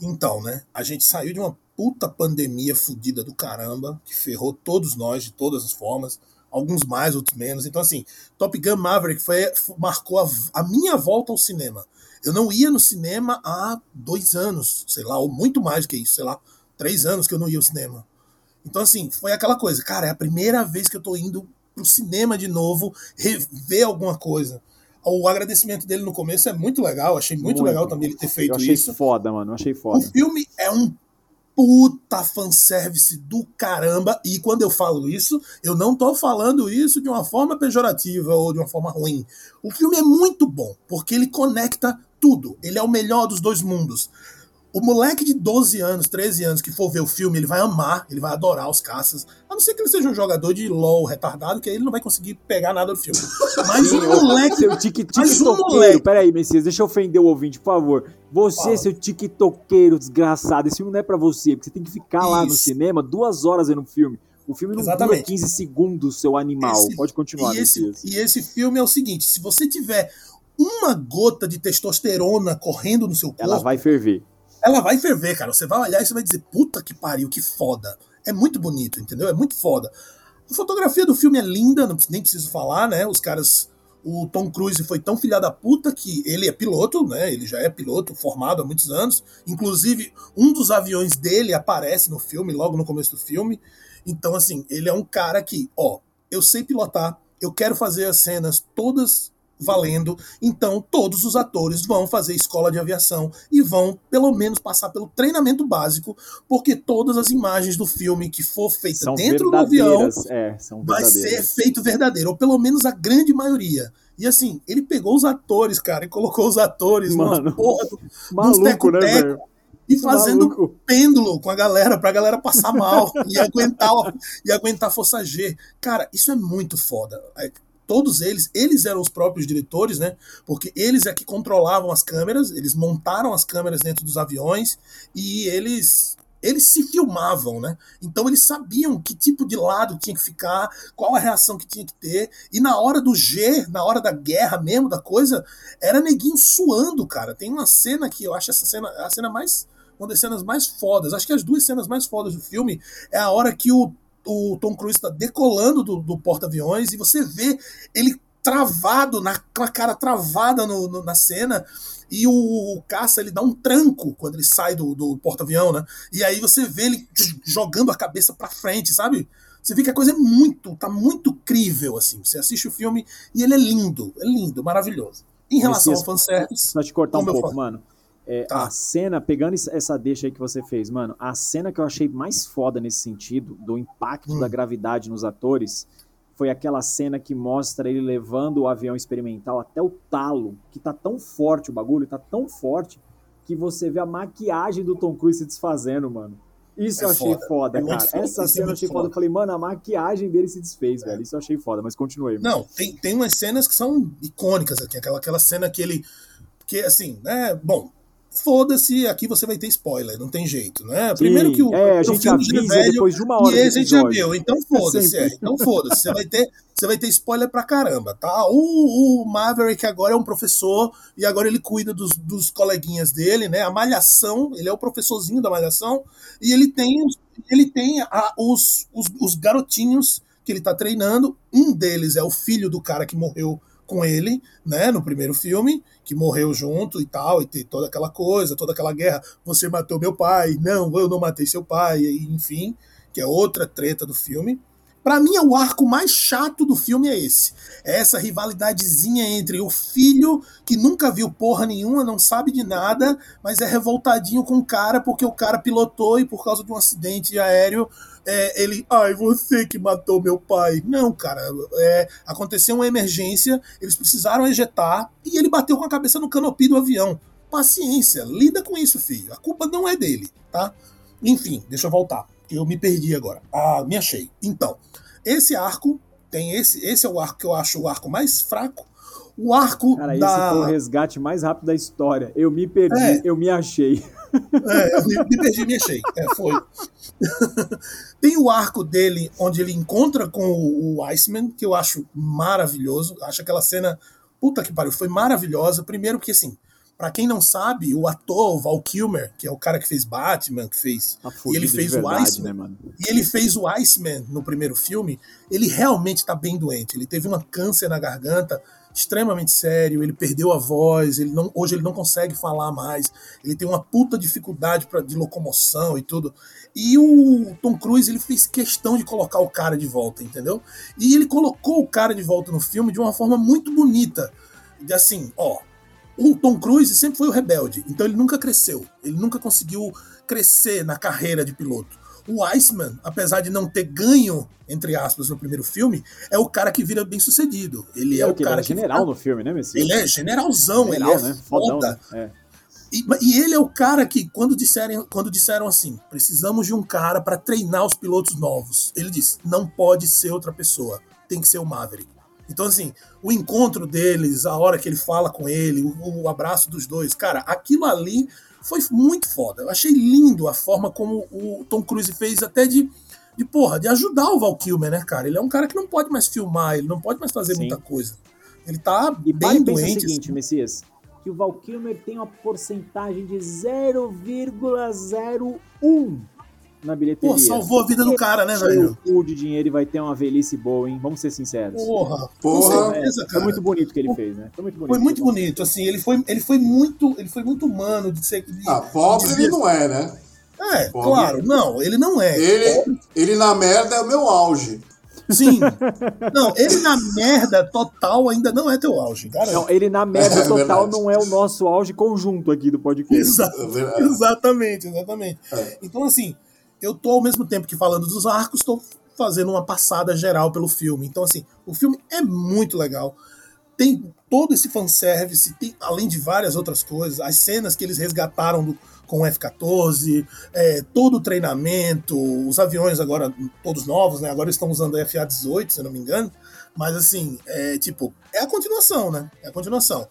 D: então, né? A gente saiu de uma puta pandemia fodida do caramba, que ferrou todos nós de todas as formas, alguns mais, outros menos. Então, assim, Top Gun Maverick foi, marcou a, a minha volta ao cinema. Eu não ia no cinema há dois anos, sei lá, ou muito mais do que isso, sei lá, três anos que eu não ia ao cinema. Então, assim, foi aquela coisa, cara, é a primeira vez que eu tô indo pro cinema de novo, rever alguma coisa. O agradecimento dele no começo é muito legal, achei muito,
C: Muito.
D: legal também ele ter feito
C: Eu achei
D: isso.
C: foda, mano, eu achei
D: O
C: foda.
D: filme é um puta fanservice do caramba. E quando eu falo isso, eu não tô falando isso de uma forma pejorativa ou de uma forma ruim. O filme é muito bom, porque ele conecta tudo. Ele é o melhor dos dois mundos. O moleque de 12 anos, 13 anos que for ver o filme, ele vai amar, ele vai adorar os caças. A não ser que ele seja um jogador de LOL retardado, que aí ele não vai conseguir pegar nada do filme. [LAUGHS] Mas
C: Sim,
D: o moleque.
C: Seu tic-tic
D: Mas o
C: toqueiro.
D: moleque-
C: Peraí, Messias, deixa eu ofender o ouvinte, por favor. Você,
D: Fala.
C: seu tic-toqueiro desgraçado, esse filme não é pra você, porque você tem que ficar lá no
D: Isso.
C: cinema duas horas vendo o filme. O filme não dura
D: Exatamente.
C: 15 segundos, seu animal.
D: Esse-
C: Pode continuar,
D: E esse,
C: Messias.
D: e esse filme é o seguinte: se você tiver uma gota de testosterona correndo no seu corpo,
C: Ela vai ferver.
D: Ela vai ferver, cara. Você vai olhar e você vai dizer, puta que pariu, que foda. É muito bonito, entendeu? É muito foda. A fotografia do filme é linda, não, nem preciso falar, né? Os caras. O Tom Cruise foi tão filha da puta que ele é piloto, né? Ele já é piloto, formado há muitos anos. Inclusive, um dos aviões dele aparece no filme, logo no começo do filme. Então, assim, ele é um cara que, ó, eu sei pilotar, eu quero fazer as cenas todas valendo, então todos os atores vão fazer escola de aviação e vão, pelo menos, passar pelo treinamento básico, porque todas as imagens do filme que for feita
C: São
D: dentro do avião.
C: É, são
D: vai ser feito verdadeiro, ou pelo menos a grande maioria. E assim, ele pegou os atores, cara, e colocou os atores
C: Mano,
D: porra do,
C: Maluco, né,
D: teco-teco.
C: velho?
D: e fazendo
C: Maluco.
D: pêndulo com a galera pra galera passar mal [LAUGHS] e aguentar e aguentar a força G. Cara, isso é muito foda. Todos eles, eles eram os próprios diretores, né? Porque eles é que controlavam as câmeras, eles montaram as câmeras dentro dos aviões e eles eles se filmavam, né? Então eles sabiam que tipo de lado tinha que ficar, qual a reação que tinha que ter. E na hora do G, na hora da guerra mesmo da coisa, era neguinho suando, cara. Tem uma cena que eu acho essa cena a cena mais uma das cenas mais fodas. Acho que as duas cenas mais fodas do filme é a hora que o, o Tom Cruise está decolando do, do porta-aviões e você vê ele travado, na, com a cara travada no- no- na cena. E o, o caça ele dá um tranco quando ele sai do, do porta-avião, né? E aí você vê ele jogando a cabeça pra frente, sabe? Você vê que a coisa é muito, tá muito crível, assim. Você assiste o filme e ele é lindo, é lindo, maravilhoso. Em relação ao
C: Messias,
D: fanservice,
C: Só te cortar um pouco, mano. É,
D: Tá.
C: A cena, pegando essa deixa aí que você fez, mano, a cena que eu achei mais foda nesse sentido, do impacto
D: Hum.
C: da gravidade nos atores, foi aquela cena que mostra ele levando o avião experimental até o talo, que tá tão forte o bagulho, tá tão forte, que você vê a maquiagem do Tom Cruise se desfazendo, mano. Isso
D: É
C: eu achei
D: foda.
C: foda,
D: É
C: cara.
D: foda.
C: Essa
D: é
C: cena eu achei foda.
D: foda.
C: Eu falei, mano, a maquiagem dele se desfez, velho. Isso eu achei foda, mas continuei. mano.
D: Não, tem, tem umas cenas que são icônicas aqui. Aquela, aquela cena que ele. Que assim, né? Bom, foda-se, aqui você vai ter spoiler, não tem jeito, né? Primeiro que o,
C: é,
D: o filme já é velho
C: depois de uma hora
D: e a gente já viu, então foda-se,
C: Sempre.
D: é, então foda-se. Você vai ter. Você vai ter spoiler pra caramba, tá? O, o Maverick agora é um professor e agora ele cuida dos, dos coleguinhas dele, né? A malhação, ele é o professorzinho da malhação e ele tem, ele tem a- os, os, os garotinhos que ele tá treinando. Um deles é o filho do cara que morreu com ele, né, no primeiro filme, que morreu junto e tal, e tem toda aquela coisa, toda aquela guerra. Você matou meu pai, não, eu não matei seu pai, enfim, que é outra treta do filme. Pra mim, o arco mais chato do filme é esse. É essa rivalidadezinha entre o filho, que nunca viu porra nenhuma, não sabe de nada, mas é revoltadinho com o cara porque o cara pilotou e por causa de um acidente aéreo, é, ele. Ai, você que matou meu pai. Não, cara. é, aconteceu uma emergência, eles precisaram ejetar e ele bateu com a cabeça no canopy do avião. Paciência, lida com isso, filho. A culpa não é dele, tá? Enfim, deixa eu voltar. Eu me perdi agora. Ah, me achei. Então, esse arco tem esse. Esse é o arco que eu acho o arco mais fraco. O arco
C: Cara, esse
D: da.
C: foi o resgate mais rápido da história. Eu me perdi,
D: É.
C: eu me achei.
D: É, eu me, me perdi, me achei. É, foi. [LAUGHS] Tem o arco dele onde ele encontra com o, o Iceman, que eu acho maravilhoso. Acho aquela cena, puta que pariu, foi maravilhosa. Primeiro porque, assim, pra quem não sabe, o ator Val Kilmer, que é o cara que fez Batman, que fez...
C: Tá
D: E ele fez
C: de
D: o
C: verdade,
D: Iceman.
C: né, mano?
D: E ele fez o Iceman no primeiro filme. Ele realmente tá bem doente. Ele teve uma câncer na garganta extremamente sério, ele perdeu a voz, ele não, hoje ele não consegue falar mais, ele tem uma puta dificuldade pra, de locomoção e tudo. E o Tom Cruise ele fez questão de colocar o cara de volta, entendeu? E ele colocou o cara de volta no filme de uma forma muito bonita. De assim, ó, o Tom Cruise sempre foi o rebelde, então ele nunca cresceu. Ele nunca conseguiu crescer na carreira de piloto. O Iceman, apesar de não ter ganho, entre aspas, no primeiro filme, é o cara que vira bem sucedido. Ele é,
C: É
D: o
C: que ele
D: cara
C: é
D: que.
C: general no filme, né, Messias?
D: Ele é generalzão,
C: General,
D: ele é
C: né? Fodão,
D: foda.
C: né? É.
D: E, e ele é o cara que, quando, disserem, quando disseram assim, precisamos de um cara para treinar os pilotos novos, ele disse, não pode ser outra pessoa, tem que ser o Maverick. Então, assim, o encontro deles, a hora que ele fala com ele, o, o abraço dos dois, cara, aquilo ali foi muito foda. Eu achei lindo a forma como o Tom Cruise fez até de, de porra, de ajudar o Val Kilmer, né, cara? Ele é um cara que não pode mais filmar, ele não pode mais fazer
C: Sim.
D: muita coisa. Ele tá
C: E
D: bem
C: e pensa o
D: doente.
C: seguinte,
D: assim.
C: Messias, que o Val Kilmer tem uma porcentagem de 0,01 na bilheteria.
D: Pô, salvou a vida do cara, né, velho?
C: cu de dinheiro e vai ter uma velhice boa, hein? Vamos ser sinceros.
D: Porra,
E: Porra.
C: É,
D: certeza,
C: foi
D: cara.
C: muito bonito o que ele fez, né? Foi muito bonito.
D: Foi muito bonito, assim, ele foi, ele foi muito, ele foi muito humano de ser. De,
E: Ah, pobre
D: dizer-
E: ele não é, né?
D: É,
E: Pobre.
D: claro, não, ele não é.
E: Ele, ele na merda é o meu auge.
D: Sim. [LAUGHS] Não, ele na merda total ainda não é teu auge, cara.
C: Não, ele na merda [LAUGHS]
E: É
C: total
E: verdade.
C: não é o nosso auge conjunto aqui do podcast.
D: Exa-
E: É [LAUGHS]
D: exatamente, exatamente.
E: É.
D: Então, assim, eu tô ao mesmo tempo que falando dos arcos, tô fazendo uma passada geral pelo filme. Então, assim, o filme é muito legal. Tem todo esse fanservice, tem, além de várias outras coisas, as cenas que eles resgataram do- com o F-14, é, todo o treinamento, os aviões agora, todos novos, né? Agora estão usando o FA-18, se eu não me engano. Mas assim, é tipo, é a continuação, né? É a continuação.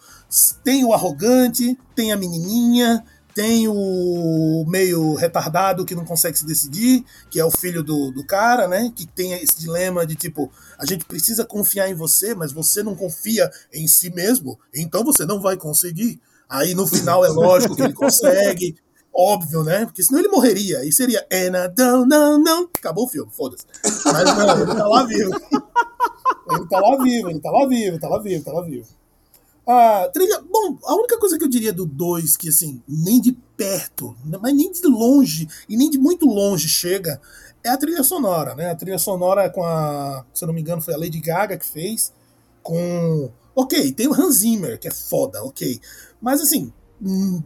D: Tem o arrogante, tem a menininha, tem o meio retardado que não consegue se decidir, que é o filho do, do cara, né? Que tem esse dilema de tipo, a gente precisa confiar em você, mas você não confia em si mesmo, então você não vai conseguir. Aí no final é lógico que ele consegue. Óbvio, né? Porque senão ele morreria. E seria And I don't know, não. Acabou o filme, foda-se. Mas não, ele tá lá vivo. Ele tá lá vivo, ele tá lá vivo, tá lá vivo, tá lá vivo. A trilha. Bom, a única coisa que eu diria do 2 que, assim, nem de perto, mas nem de longe, e nem de muito longe chega, é a trilha sonora, né? A trilha sonora com a. Se eu não me engano, foi a Lady Gaga que fez. Com. Ok, tem o Hans Zimmer, que é foda, ok. Mas assim,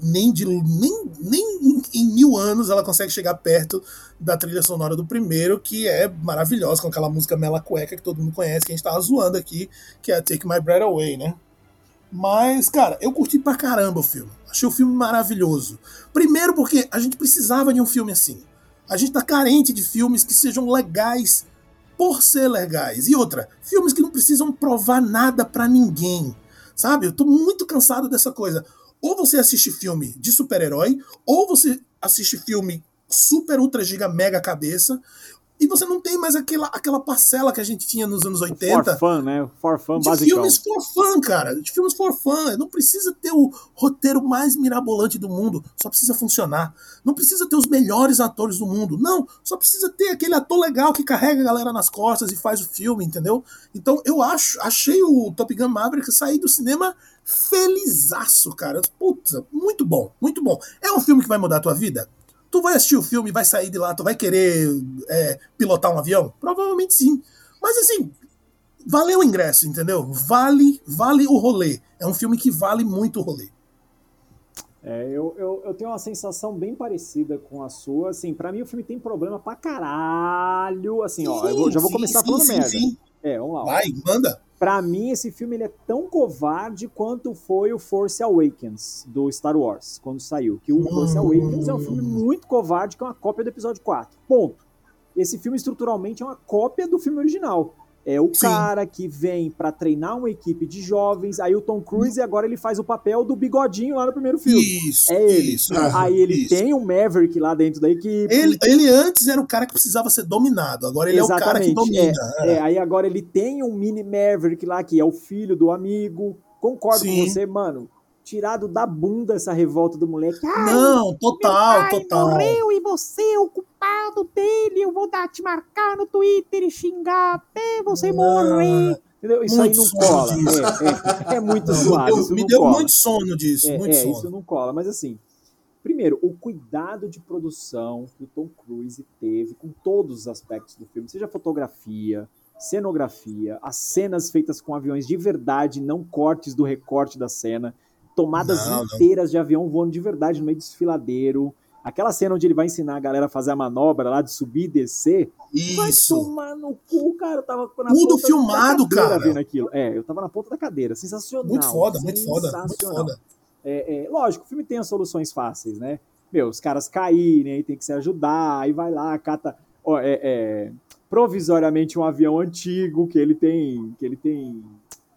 D: nem, de, nem, nem em mil anos ela consegue chegar perto da trilha sonora do primeiro, que é maravilhosa, com aquela música Mela Cueca que todo mundo conhece, que a gente tava zoando aqui, que é Take My Breath Away, né? Mas, cara, eu curti pra caramba o filme. Achei o filme maravilhoso. Primeiro porque a gente precisava de um filme assim. A gente tá carente de filmes que sejam legais por ser legais. E outra, filmes que não precisam provar nada pra ninguém. Sabe? Eu tô muito cansado dessa coisa. Ou você assiste filme de super-herói, ou você assiste filme super, ultra, giga, mega cabeça, e você não tem mais aquela, aquela parcela que a gente tinha nos anos 80
C: For fun, né? For fun
D: de
C: basicão.
D: filmes for fun, cara. De filmes for fun. Não precisa ter o roteiro mais mirabolante do mundo. Só precisa funcionar. Não precisa ter os melhores atores do mundo. Não. Só precisa ter aquele ator legal que carrega a galera nas costas e faz o filme, entendeu? Então eu acho, achei o Top Gun Maverick sair do cinema felizaço, cara. Puta, muito bom, muito bom. É um filme que vai mudar a tua vida? Tu vai assistir o filme, vai sair de lá, tu vai querer é, pilotar um avião? Provavelmente sim. Mas assim, valeu o ingresso, entendeu? Vale, vale o rolê. É um filme que vale muito o rolê.
C: É, eu, eu, eu tenho uma sensação bem parecida com a sua. Assim, pra mim o filme tem problema pra caralho. Assim, ó, eu já vou começar
D: sim,
C: falando
D: sim,
C: merda.
D: sim.
C: É, vamos lá. ó.
D: Vai, manda.
C: Pra mim, esse filme ele é tão covarde quanto foi o Force Awakens do Star Wars, quando saiu. Que o Force
D: Hum.
C: Awakens é um filme muito covarde, que é uma cópia do episódio 4. Ponto. Esse filme, estruturalmente, é uma cópia do filme original. É o
D: Sim.
C: cara que vem pra treinar uma equipe de jovens, aí o Tom Cruise, e agora ele faz o papel do bigodinho lá no primeiro filme.
D: Isso,
C: É ele.
D: isso.
C: Aí ele
D: isso.
C: tem o Maverick lá dentro da equipe.
D: Ele, ele antes era o cara que precisava ser dominado, agora ele é o cara que domina.
C: É, é, aí agora ele tem um mini Maverick lá, que é o filho do amigo. Concordo
D: Sim.
C: com você, mano. Tirado da bunda essa revolta do moleque.
D: Não, total, total.
F: morreu e você é o culpado dele. Eu vou dar, te marcar no Twitter e xingar até você
D: Não.
F: morrer.
C: Entendeu? Isso
D: Muito
C: aí não cola.
D: isso.
C: É, é, é muito
D: Me
C: suave.
D: deu, me deu muito sono disso,
C: É,
D: muito
C: é,
D: sono.
C: isso não cola. Mas assim, primeiro, o cuidado de produção que o Tom Cruise teve com todos os aspectos do filme, seja fotografia, cenografia, as cenas feitas com aviões de verdade, não cortes do recorte da cena. Tomadas
D: Não, não.
C: inteiras de avião voando de verdade no meio do desfiladeiro. Aquela cena onde ele vai ensinar a galera a fazer a manobra lá de subir e descer. Vai
D: Isso.
C: tomar no cu, cara. Eu tava na
D: Tudo
C: ponta
D: filmado, cara.
C: vendo aquilo. É, eu tava na ponta da cadeira. Sensacional.
D: Muito foda, muito foda, muito
C: sensacional.
D: foda.
C: É, é, lógico, o filme tem as soluções fáceis, né? Meu, os caras caírem, aí tem que se ajudar, aí vai lá, cata ó, é, é, provisoriamente um avião antigo que ele tem, que ele tem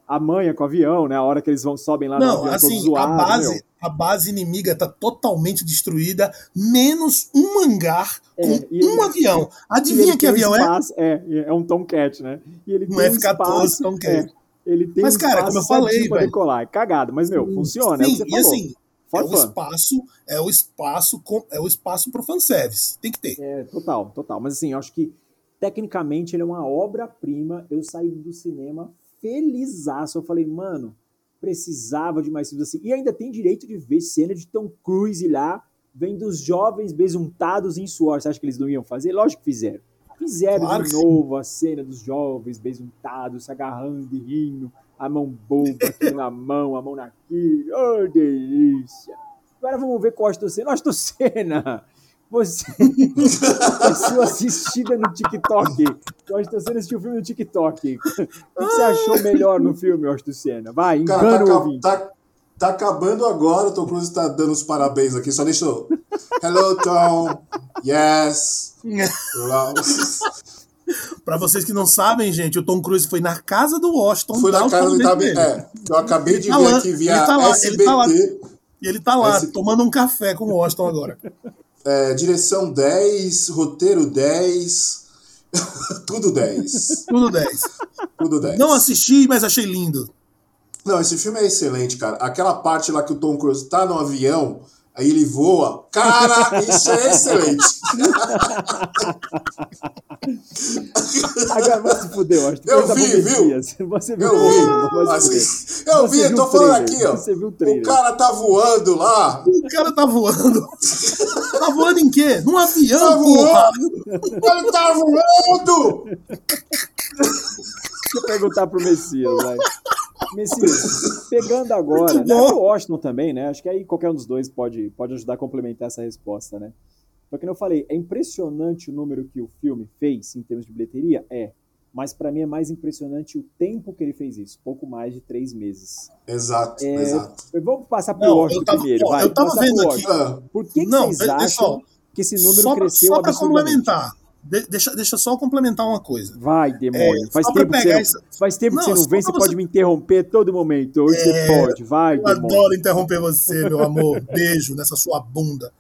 C: a manha com o avião, né? A hora que eles vão sobem lá no
D: Não,
C: avião todo
D: assim, a
C: zoado,
D: base,
C: meu.
D: a base inimiga tá totalmente destruída, menos um hangar
C: É,
D: com
C: e
D: um
C: ele-
D: avião.
C: E
D: Adivinha que
C: um
D: avião é?
C: espaço, é? É um Tomcat, né? E ele
D: Um
C: tem
D: F-14
C: espaço,
D: Tomcat.
C: é, ele tem
D: Mas,
C: um
D: cara, como eu falei,
C: pra decolar. É cagado, mas, meu, funciona, é o
D: Sim,
C: você
D: e
C: falou.
D: assim, é
C: For
D: o
C: fun.
D: espaço, é o espaço, com, é o espaço pro fanservice. Tem que ter.
C: É, total, total. Mas assim, eu acho que tecnicamente ele é uma obra-prima. Eu saí do cinema felizaço. Eu falei, mano, precisava de mais filmes assim. E ainda tem direito de ver cena de Tom Cruise lá, vendo os jovens besuntados em suor. Você acha que eles não iam fazer? Lógico que fizeram. Fizeram
D: Claro
C: de
D: que sim.
C: novo a cena dos jovens besuntados, se agarrando e rindo, a mão boba aqui na mão, a mão naquilo. Oh, delícia! Agora vamos ver Costa Senna. Costa Senna! Você, [LAUGHS] a sua assistida no TikTok. Costa Senna assistiu o filme no TikTok. O que você achou melhor no filme, Costa Senna? Vai, engana
E: tá,
C: o ouvinte.
E: tá- tá acabando agora, o Tom Cruise tá dando os parabéns aqui, só deixa eu... Hello, Tom. Yes. [LAUGHS]
D: Pra vocês que não sabem, gente, o Tom Cruise foi na casa do Washington. Dar
E: na casa do
D: ele.
E: É, eu acabei de
D: Tá
E: ver
D: lá,
E: aqui via
D: ele tá lá, ele
E: SBT.
D: tá lá. E ele tá lá, tomando um café com o Washington agora.
E: É, direção 10, roteiro 10, [LAUGHS] tudo 10.
D: Tudo 10.
E: Tudo 10.
D: Não assisti, mas achei lindo.
E: Não, esse filme é excelente, cara. Aquela parte lá que o Tom Cruise tá no avião, aí ele voa. Cara, isso é excelente.
C: Agora vai se fuder, Washington.
E: Eu vi,
C: bobezinha. Você viu
E: Eu vi. Assim,
C: fuder.
E: eu
C: Você
E: vi, eu
C: viu
E: tô
C: o
E: falando
C: trailer,
E: aqui, ó.
C: Você viu o
E: O cara tá voando lá.
D: O cara tá voando. tá voando em quê? Num avião,
E: Tá voando. Ele tá voando.
C: Deixa eu perguntar pro Messias, vai. Messias, pegando agora, né, pro Washington também, né? Acho que aí qualquer um dos dois pode, pode ajudar a complementar essa resposta, né? Porque como eu falei, é impressionante o número que o filme fez em termos de bilheteria? É. Mas pra mim é mais impressionante o tempo que ele fez isso. Pouco mais de três meses.
E: Exato,
C: É,
E: exato.
C: Vamos passar pro Washington
D: tava-
C: primeiro,
D: ó,
C: vai.
D: eu tava
C: Passar
D: vendo aqui-
C: Por que, que
D: Não,
C: vocês
D: pessoal,
C: acham que esse número
D: só,
C: cresceu
D: só pra
C: absurdamente?
D: complementar. De- deixa, deixa eu só complementar uma coisa.
C: Vai, demônio.
D: É,
C: faz, tempo que
D: pegar
C: você não,
D: essa-
C: faz tempo que
D: Não,
C: você não vem, você pode me interromper todo momento. Hoje
D: É,
C: você pode. Vai,
D: Eu
C: demônio.
D: adoro interromper você, meu amor. [LAUGHS] Beijo nessa sua bunda.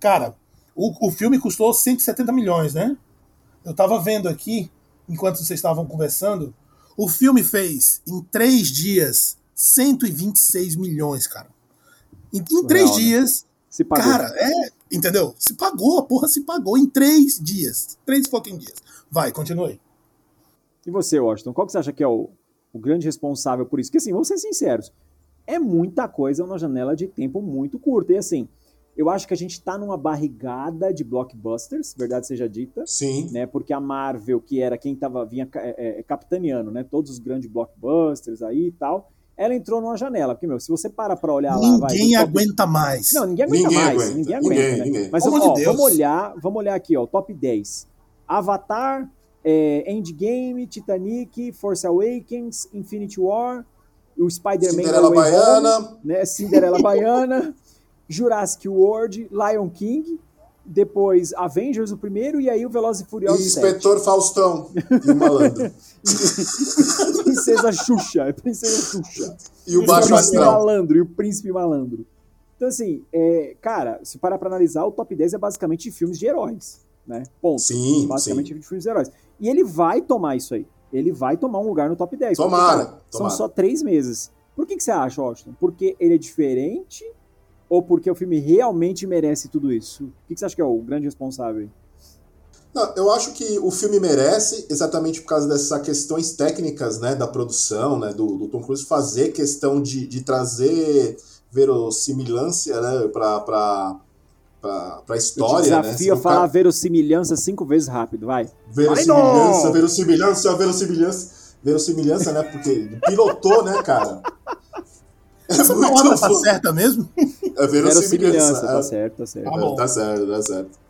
D: Cara, o, o filme custou 170 milhões, né? Eu tava vendo aqui, enquanto vocês estavam conversando, o filme fez, em três dias, 126 milhões, cara. Em, em três
C: né?
D: dias,
C: Se pagou.
D: cara, é. Entendeu? Se pagou, a porra se pagou em três dias. Três fucking dias. Vai, continue.
C: E você, Washington, qual que você acha que é o, o grande responsável por isso? Porque assim, vamos ser sinceros, é muita coisa numa janela de tempo muito curta. E assim, eu acho que a gente tá numa barrigada de blockbusters, verdade seja dita,
E: sim.
C: né? Porque a Marvel, que era quem tava, vinha é, é, capitaneando, né? Todos os grandes blockbusters aí e tal, ela entrou numa janela. Porque, meu, se você para pra olhar lá, vai.
D: Ninguém
C: do top-
D: aguenta mais.
C: Não, ninguém aguenta
E: Ninguém
C: mais.
E: aguenta.
C: Ninguém aguenta.
E: Ninguém,
C: né?
E: ninguém.
C: Mas ó,
D: de
C: vamos olhar, vamos olhar aqui, ó, top 10. Avatar, é, Endgame, Titanic, Force Awakens, Infinity War, o Spider-Man
E: Cinderela
C: Way Home,
E: Baiana.
C: né? Cinderela Baiana, Jurassic World, Lion King, depois Avengers o primeiro e aí o Velozes e
E: E
C: Furiosos 7.
E: Inspetor Faustão. E o malandro. [LAUGHS]
C: Princesa Xuxa, Princesa Xuxa.
E: E o Baixo
C: príncipe
E: Astral.
C: malandro, e o príncipe malandro. Então, assim, é, cara, se parar pra analisar, o top 10 é basicamente de filmes de heróis, né? Ponto.
E: Sim,
C: basicamente
E: sim.
C: de filmes de heróis. E ele vai tomar isso aí. Ele vai tomar um lugar no top 10. porque,
E: Tomara,
C: cara,
E: tomara.
C: São só três meses. Por que, que você acha, Washington? Porque ele é diferente ou porque o filme realmente merece tudo isso? O que, que você acha que é o grande responsável aí?
E: Não, eu acho que o filme merece, exatamente por causa dessas questões técnicas, né, da produção, né, do, do Tom Cruise fazer questão de, de trazer verossimilância, né, pra
C: Eu
E: história,
C: te
E: né?
C: desafio a
E: Senão,
C: falar verossimilhança cinco vezes rápido, vai.
E: Verossimilhança, verossimilhança, verossimilhança, verossimilhança, né, porque pilotou, né, cara?
D: Essa
E: muito
D: palavra tá certa mesmo?
E: É verossimilhança.
A: Verossimilhança,
E: é.
A: tá certo, tá certo.
D: Tá bom.
E: Tá certo, tá certo.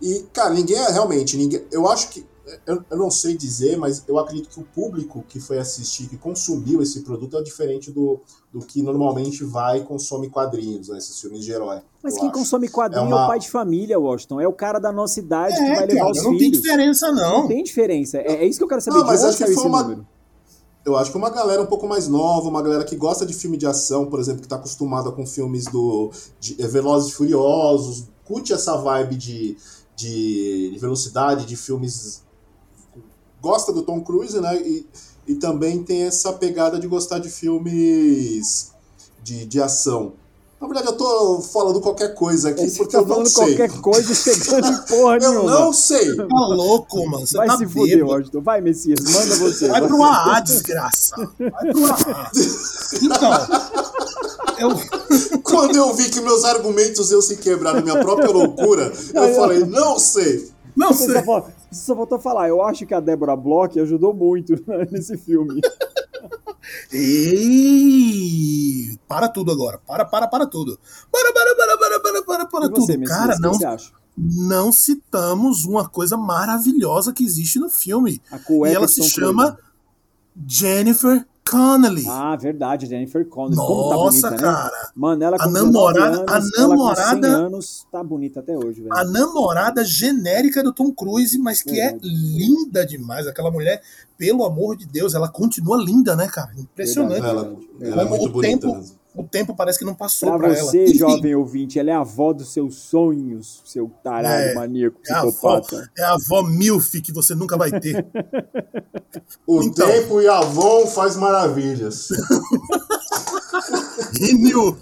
E: E, cara, ninguém é realmente, ninguém. Eu acho que. Eu, eu não sei dizer, mas eu acredito que o público que foi assistir, que consumiu esse produto, é diferente do, do que normalmente vai e consome quadrinhos, né? Esses filmes de herói.
C: Mas quem
E: acho.
C: consome quadrinho é,
E: É uma-
C: o pai de família, Washington. É o cara da nossa idade que
D: É,
C: vai levar
D: cara,
C: os
D: não tem
C: filhos.
D: diferença,
C: Não
D: não.
C: tem diferença. É, é isso que eu quero saber
E: Não,
C: de
E: mas
C: onde
E: acho que foi
C: esse
E: uma-
C: número.
E: Eu acho que uma galera um pouco mais nova, uma galera que gosta de filme de ação, por exemplo, que tá acostumada com filmes do de, eh, Velozes e Furiosos, curte essa vibe de, de, de velocidade, de filmes. Gosta do Tom Cruise, né? E, e também tem essa pegada de gostar de filmes de, de ação. Na verdade, eu tô falando qualquer coisa aqui
C: Você
E: porque
C: tá
E: eu não
C: falando
E: sei.
C: qualquer coisa e chegando em porra [LAUGHS]
E: Eu
C: nenhuma.
E: não sei.
D: Tá louco, mano. Você
C: Vai
D: tá
C: se fuder. Washington. Vai, Messias. Manda você.
D: Vai pro AA, desgraça. Vai pro AA. [LAUGHS] Então, eu,
E: Quando eu vi que meus argumentos iam se quebrar na minha própria loucura, eu falei, não sei.
D: não
C: Você só,
D: sei.
C: fala- você só voltou a falar. Eu acho que a Débora Bloch ajudou muito nesse filme.
D: Ei! Para tudo agora. Para, para, para tudo. Para, para, para, para, para, para, para
C: você,
D: tudo.
C: Messias,
D: Cara, não,
C: você acha?
D: não citamos uma coisa maravilhosa que existe no filme. E ela se chama. Jennifer Connelly.
C: Ah, verdade, Jennifer Connelly. Como tá
D: Nossa,
C: bonita, né?
D: cara.
C: Mano, ela com
D: A
C: 19
D: namorada-
C: anos,
D: a
C: ela com 100
D: namorada-
C: anos, tá bonita até hoje, velho.
D: A namorada genérica do Tom Cruise, mas que é
C: Verdade.
D: linda demais. Aquela mulher, pelo amor de Deus, ela continua linda, né, cara? Impressionante.
C: Verdade.
E: Ela, ela é muito
D: o
E: bonita.
D: tempo,
E: mesmo.
D: O tempo parece que não passou
C: Pra
D: pra, ela.
C: você,
D: Enfim,
C: jovem ouvinte, ela é a avó dos seus sonhos, seu tarado
D: É,
C: maníaco,
D: É a, avó,
C: psicopata.
D: é a avó Milf que você nunca vai ter. [LAUGHS]
E: O
D: Então.
E: tempo e a Avon faz maravilhas. [LAUGHS]
D: Renew.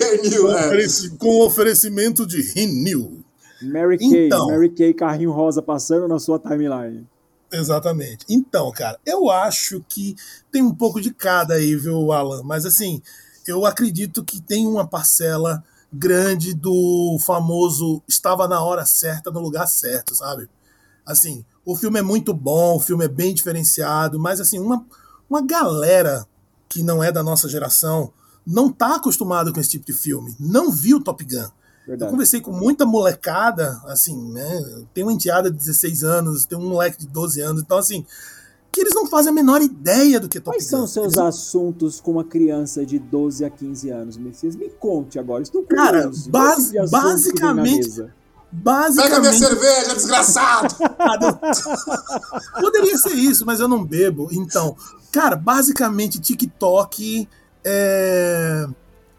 E: Renew, é.
D: Com oferecimento de Renew.
C: Mary Kay,
D: Então.
C: Mary Kay, carrinho rosa passando na sua timeline.
D: Exatamente. Então, cara, eu acho que tem um pouco de cada aí, viu, Alan? Mas assim, eu acredito que tem uma parcela grande do famoso estava na hora certa, no lugar certo, sabe? Assim, o filme é muito bom, o filme é bem diferenciado, mas assim, uma, uma galera que não é da nossa geração não tá acostumado com esse tipo de filme, não viu Top Gun. Eu
C: Verdade.
D: conversei com muita molecada, assim, né? Tem uma enteada de 16 anos, tem um moleque de 12 anos, então assim, que eles não fazem a menor ideia do que é Top
C: Quais
D: Gun.
C: são os seus
D: Eles-
C: assuntos com uma criança de 12 a 15 anos, Messias? Me conte agora, estou
D: Cara,
C: curioso.
D: bas-
C: na
D: basicamente-
C: mesa?
E: Pega minha
D: Basicamente,
E: cerveja, desgraçado! [LAUGHS]
D: poderia ser isso, mas eu não bebo. Então, cara, basicamente TikTok é.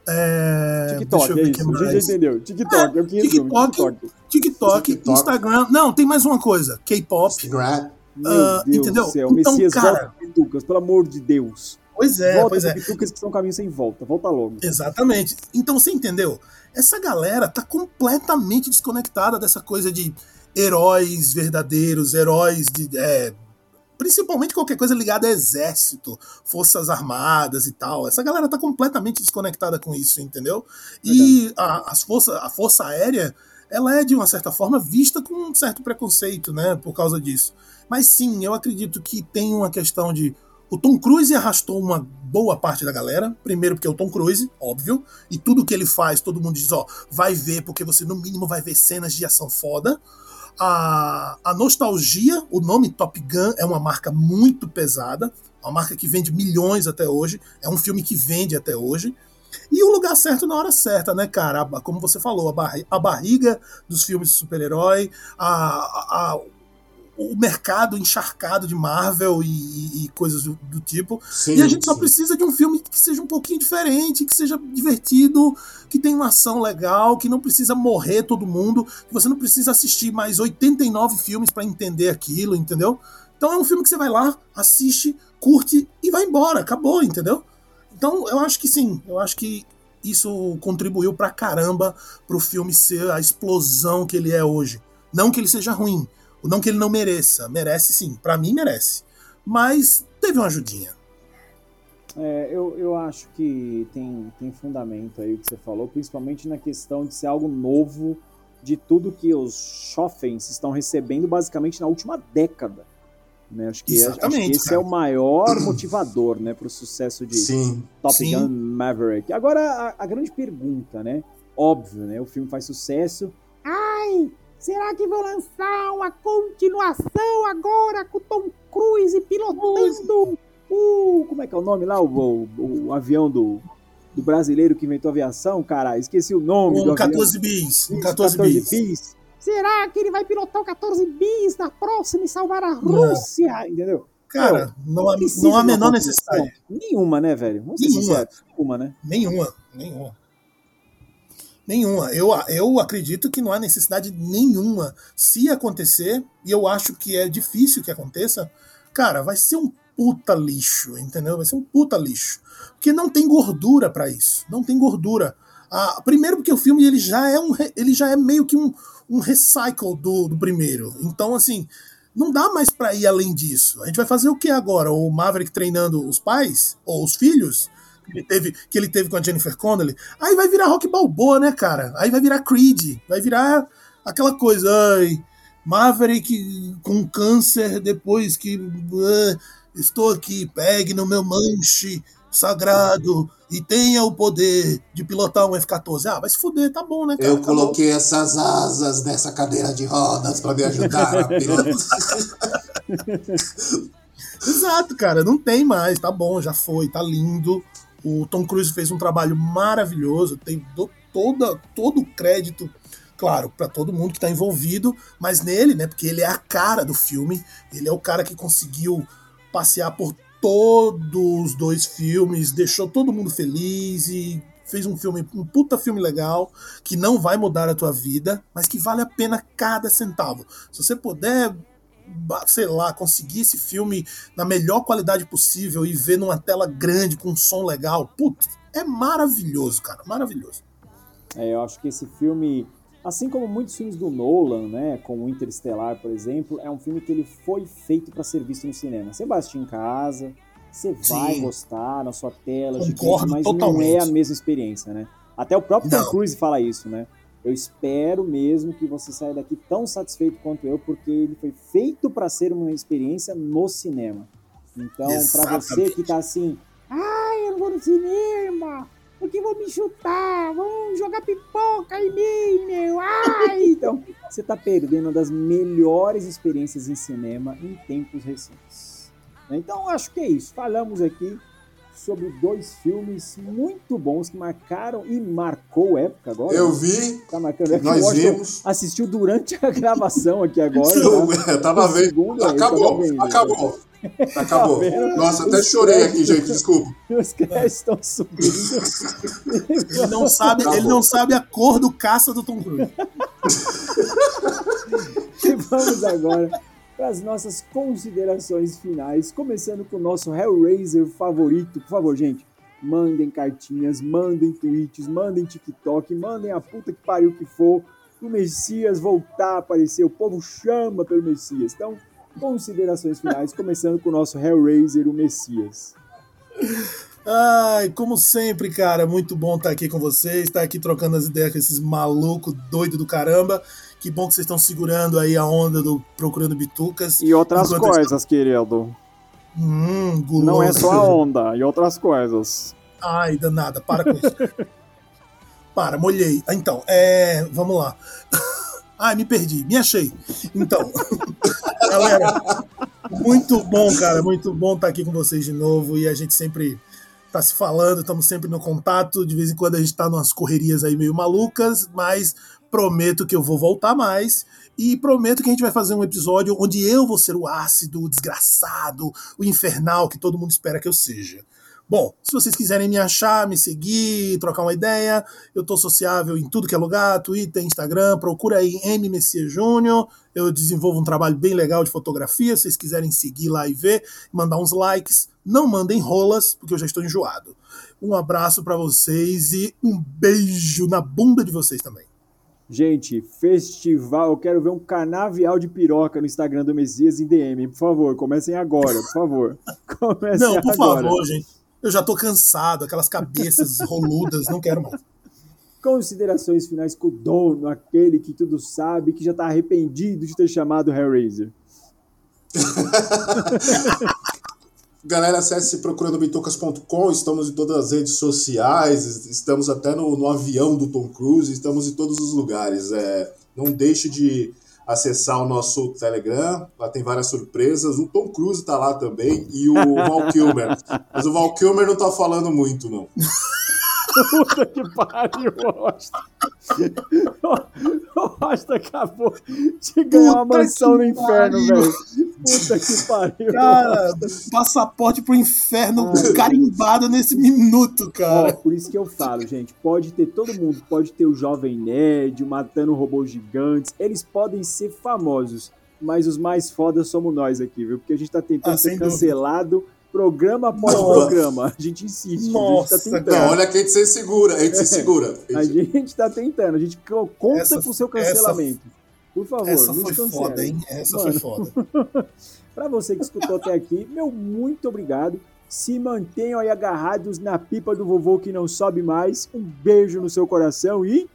D: é
C: TikTok,
D: deixa eu
C: é
D: ver
C: isso. gente já
D: mais.
C: entendeu. TikTok, é.
D: TikTok,
C: TikTok.
D: TikTok,
E: TikTok.
D: Instagram. Não, tem mais uma coisa: K-pop.
E: Instagram.
C: Meu Deus
D: entendeu?
C: do céu.
D: Então,
C: Messias,
D: cara-
C: volta Pitucas, pelo amor de Deus.
D: Pois é,
C: volta
D: pois é.
C: Pitucas que são caminhos sem volta. Volta logo.
D: Exatamente. Então você entendeu? Essa galera tá completamente desconectada dessa coisa de heróis verdadeiros, heróis de. é, principalmente qualquer coisa ligada a exército, forças armadas e tal. Essa galera tá completamente desconectada com isso, entendeu? E a, as força, a força aérea, ela é de uma certa forma vista com um certo preconceito, né? Por causa disso. Mas sim, eu acredito que tem uma questão de o Tom Cruise arrastou uma boa parte da galera. Primeiro, porque é o Tom Cruise, óbvio. E tudo que ele faz, todo mundo diz: ó, vai ver, porque você no mínimo vai ver cenas de ação foda. A, a nostalgia, o nome Top Gun é uma marca muito pesada. Uma marca que vende milhões até hoje. É um filme que vende até hoje. E o lugar certo na hora certa, né, cara? Como você falou, a, barri- a barriga dos filmes de super-herói, a- a- o mercado encharcado de Marvel e, e- coisas do, do tipo.
E: Sim,
D: e a gente só
E: sim.
D: precisa de um filme que seja um pouquinho diferente, que seja divertido, que tenha uma ação legal, que não precisa morrer todo mundo, que você não precisa assistir mais 89 filmes pra entender aquilo, entendeu? Então é um filme que você vai lá, assiste, curte e vai embora, acabou, entendeu? Então eu acho que sim, eu acho que isso contribuiu pra caramba pro filme ser a explosão que ele é hoje. Não que ele seja ruim, não que ele não mereça, merece sim, pra mim merece. Mas teve uma ajudinha.
C: É, eu, eu acho que tem, tem fundamento aí o que você falou, principalmente na questão de ser algo novo de tudo que os jovens estão recebendo basicamente na última década. Né? Acho, que, acho
D: Exatamente,
C: que esse
D: cara.
C: é o maior motivador né, para o sucesso de
E: Sim.
C: Top
D: Sim.
C: Gun Maverick. Agora, a, a grande pergunta, né? Óbvio, né? O filme faz sucesso.
F: Ai, será que vão lançar uma continuação agora com o Tom Cruise pilotando?
C: Uh, como é que é o nome lá? O, o- o avião do, do brasileiro que inventou aviação, cara? Esqueci o nome do
D: Um
C: avião.
D: 14 bis. Um
C: Isso,
D: 14 bis.
C: bis.
F: Será que ele vai pilotar o 14 bis na próxima e salvar a Rússia?
C: Entendeu?
D: Cara, não há,
C: Precisa
D: não há a menor necessidade.
C: Nenhuma, né, velho? Vamos
D: Nenhuma.
C: Nenhuma, né?
D: Nenhuma, nenhuma. Nenhuma. Eu, eu acredito que não há necessidade nenhuma. Se acontecer, e eu acho que é difícil que aconteça, cara, vai ser um puta lixo, entendeu? Vai ser um puta lixo. Porque não tem gordura pra isso. Não tem gordura. Ah, primeiro porque o filme ele já é um ele já é meio que um, um recycle do, do primeiro. Então assim, não dá mais pra ir além disso. A gente vai fazer o que agora? O Maverick treinando os pais ou os filhos? Que ele teve, que ele teve com a Jennifer Connelly, aí vai virar Rock Balboa, né, cara? Aí vai virar Creed, vai virar aquela coisa, ai, Maverick com câncer depois que ah, estou aqui, pegue no meu manche sagrado e tenha o poder de pilotar um F-14. Ah, vai se fuder, tá bom, né, cara?
E: Eu
D: Tá
E: coloquei essas asas nessa cadeira de rodas pra me ajudar [LAUGHS] a pilotar.
D: Exato, cara, não tem mais, tá bom, já foi, tá lindo. O Tom Cruise fez um trabalho maravilhoso, tem toda, todo o crédito, claro, pra todo mundo que tá envolvido, mas nele, né, porque ele é a cara do filme, ele é o cara que conseguiu passear por todos os dois filmes, deixou todo mundo feliz e fez um filme, um puta filme legal, que não vai mudar a tua vida, mas que vale a pena cada centavo. Se você puder sei lá, conseguir esse filme na melhor qualidade possível e ver numa tela grande com um som legal, putz, é maravilhoso, cara, maravilhoso.
C: É, eu acho que esse filme, assim como muitos filmes do Nolan, né, como Interestelar, por exemplo, é um filme que ele foi feito para ser visto no cinema. Você assistir em casa, você vai
D: Sim.
C: gostar na sua tela,
D: Concordo
C: gigante, mas não
D: totalmente.
C: é a mesma experiência, né? Até o próprio Tom
D: Não.
C: Cruise fala isso, né? Eu espero mesmo que você saia daqui tão satisfeito quanto eu, porque ele foi feito para ser uma experiência no cinema. Então, para você que tá assim,
F: Ai, eu não vou no cinema. Porque vão me chutar, vão jogar pipoca em mim, meu. Ai, [LAUGHS]
C: Então, você está perdendo uma das melhores experiências em cinema em tempos recentes. Então, acho que é isso. Falamos aqui sobre dois filmes muito bons que marcaram e marcou época agora.
E: Eu vi,
C: Tá marcando época.
E: nós
C: Washington
E: vimos.
C: Assistiu durante a [LAUGHS] gravação aqui agora.
E: Eu,
C: tá?
E: eu tava
C: O
E: vendo.
C: segundo
E: Acabou,
C: tava vendo.
E: acabou. [LAUGHS] Acabou.
C: Tá?
E: Nossa, até
C: Os
E: chorei aqui, gente, desculpa. [LAUGHS]
C: Os créditos estão subindo.
D: Ele não sabe,
E: Acabou.
D: ele não sabe a cor do caça do Tom Cruise.
C: E vamos agora para as nossas considerações finais, começando com o nosso Hellraiser favorito. Por favor, gente, mandem cartinhas, mandem tweets, mandem TikTok, mandem a puta que pariu que for. O Messias voltar a aparecer, o povo chama pelo Messias. Então, considerações finais, começando com o nosso Hellraiser, o Messias.
D: Ai, como sempre, cara, muito bom estar aqui com vocês, estar aqui trocando as ideias com esses malucos doidos do caramba. Que bom que vocês estão segurando aí a onda do Procurando Bitucas.
C: E outras coisas, querido.
D: Hum, guloso.
C: Não é só a onda, e outras coisas.
D: Ai, danada, para com isso. [LAUGHS] para, molhei. Então, é. Vamos lá. [LAUGHS] Ai, me perdi, me achei. Então, [LAUGHS] galera, muito bom, cara, muito bom estar aqui com vocês de novo e a gente sempre tá se falando, estamos sempre no contato. De vez em quando a gente tá numas correrias aí meio malucas, mas prometo que eu vou voltar mais. E prometo que a gente vai fazer um episódio onde eu vou ser o ácido, o desgraçado, o infernal que todo mundo espera que eu seja. Bom, se vocês quiserem me achar, me seguir, trocar uma ideia, eu tô sociável em tudo que é lugar, Twitter, Instagram, procura aí M Messias Júnior. Eu desenvolvo um trabalho bem legal de fotografia, se vocês quiserem seguir lá e ver, mandar uns likes, não mandem rolas, porque eu já estou enjoado. Um abraço pra vocês e um beijo na bunda de vocês também.
C: Gente, festival, eu quero ver um canavial de piroca no Instagram do Messias em DM, por favor, comecem agora, por favor. [LAUGHS] Comecem
D: Não, por
C: agora.
D: favor, gente. Eu já tô cansado, aquelas cabeças [LAUGHS] roludas, não quero mais.
C: Considerações finais com o dono, aquele que tudo sabe, que já tá arrependido de ter chamado Hellraiser. [LAUGHS]
E: Galera, acesse procurandobitucas.com, estamos em todas as redes sociais, estamos até no, no avião do Tom Cruise, estamos em todos os lugares. É, não deixe de acessar o nosso Telegram, lá tem várias surpresas. O Tom Cruise tá lá também e o Val [LAUGHS] Kilmer. Mas o Val Kilmer não tá falando muito, não. [LAUGHS]
C: Puta que pariu, Rosta. O Rosta acabou de ganhar uma mansão no inferno, velho. Puta que pariu.
D: Cara, passaporte pro inferno carimbado nesse minuto,
C: Ó,
D: cara.
C: por isso que eu falo, gente, pode ter todo mundo, pode ter o Jovem Nerd, o Matando Robôs Gigantes, eles podem ser famosos, mas os mais fodas somos nós aqui, viu? Porque a gente tá tentando
D: Ah,
C: ser
D: sem dúvida.
C: Programa após
E: Nossa.
C: programa. A gente insiste,
D: Nossa,
C: a gente tá
E: Não,
C: tentando.
E: olha que a gente se segura, a gente se segura.
C: A gente tá tentando, a gente co- conta
D: Essa-
C: com o seu cancelamento. Por favor,
D: Essa
C: nos
D: foi
C: cancele.
D: foda, hein? Essa
C: Mano.
D: foi foda. [LAUGHS]
C: Pra você que escutou até aqui, meu muito obrigado. Se mantenham aí agarrados na pipa do vovô que não sobe mais. Um beijo no seu coração e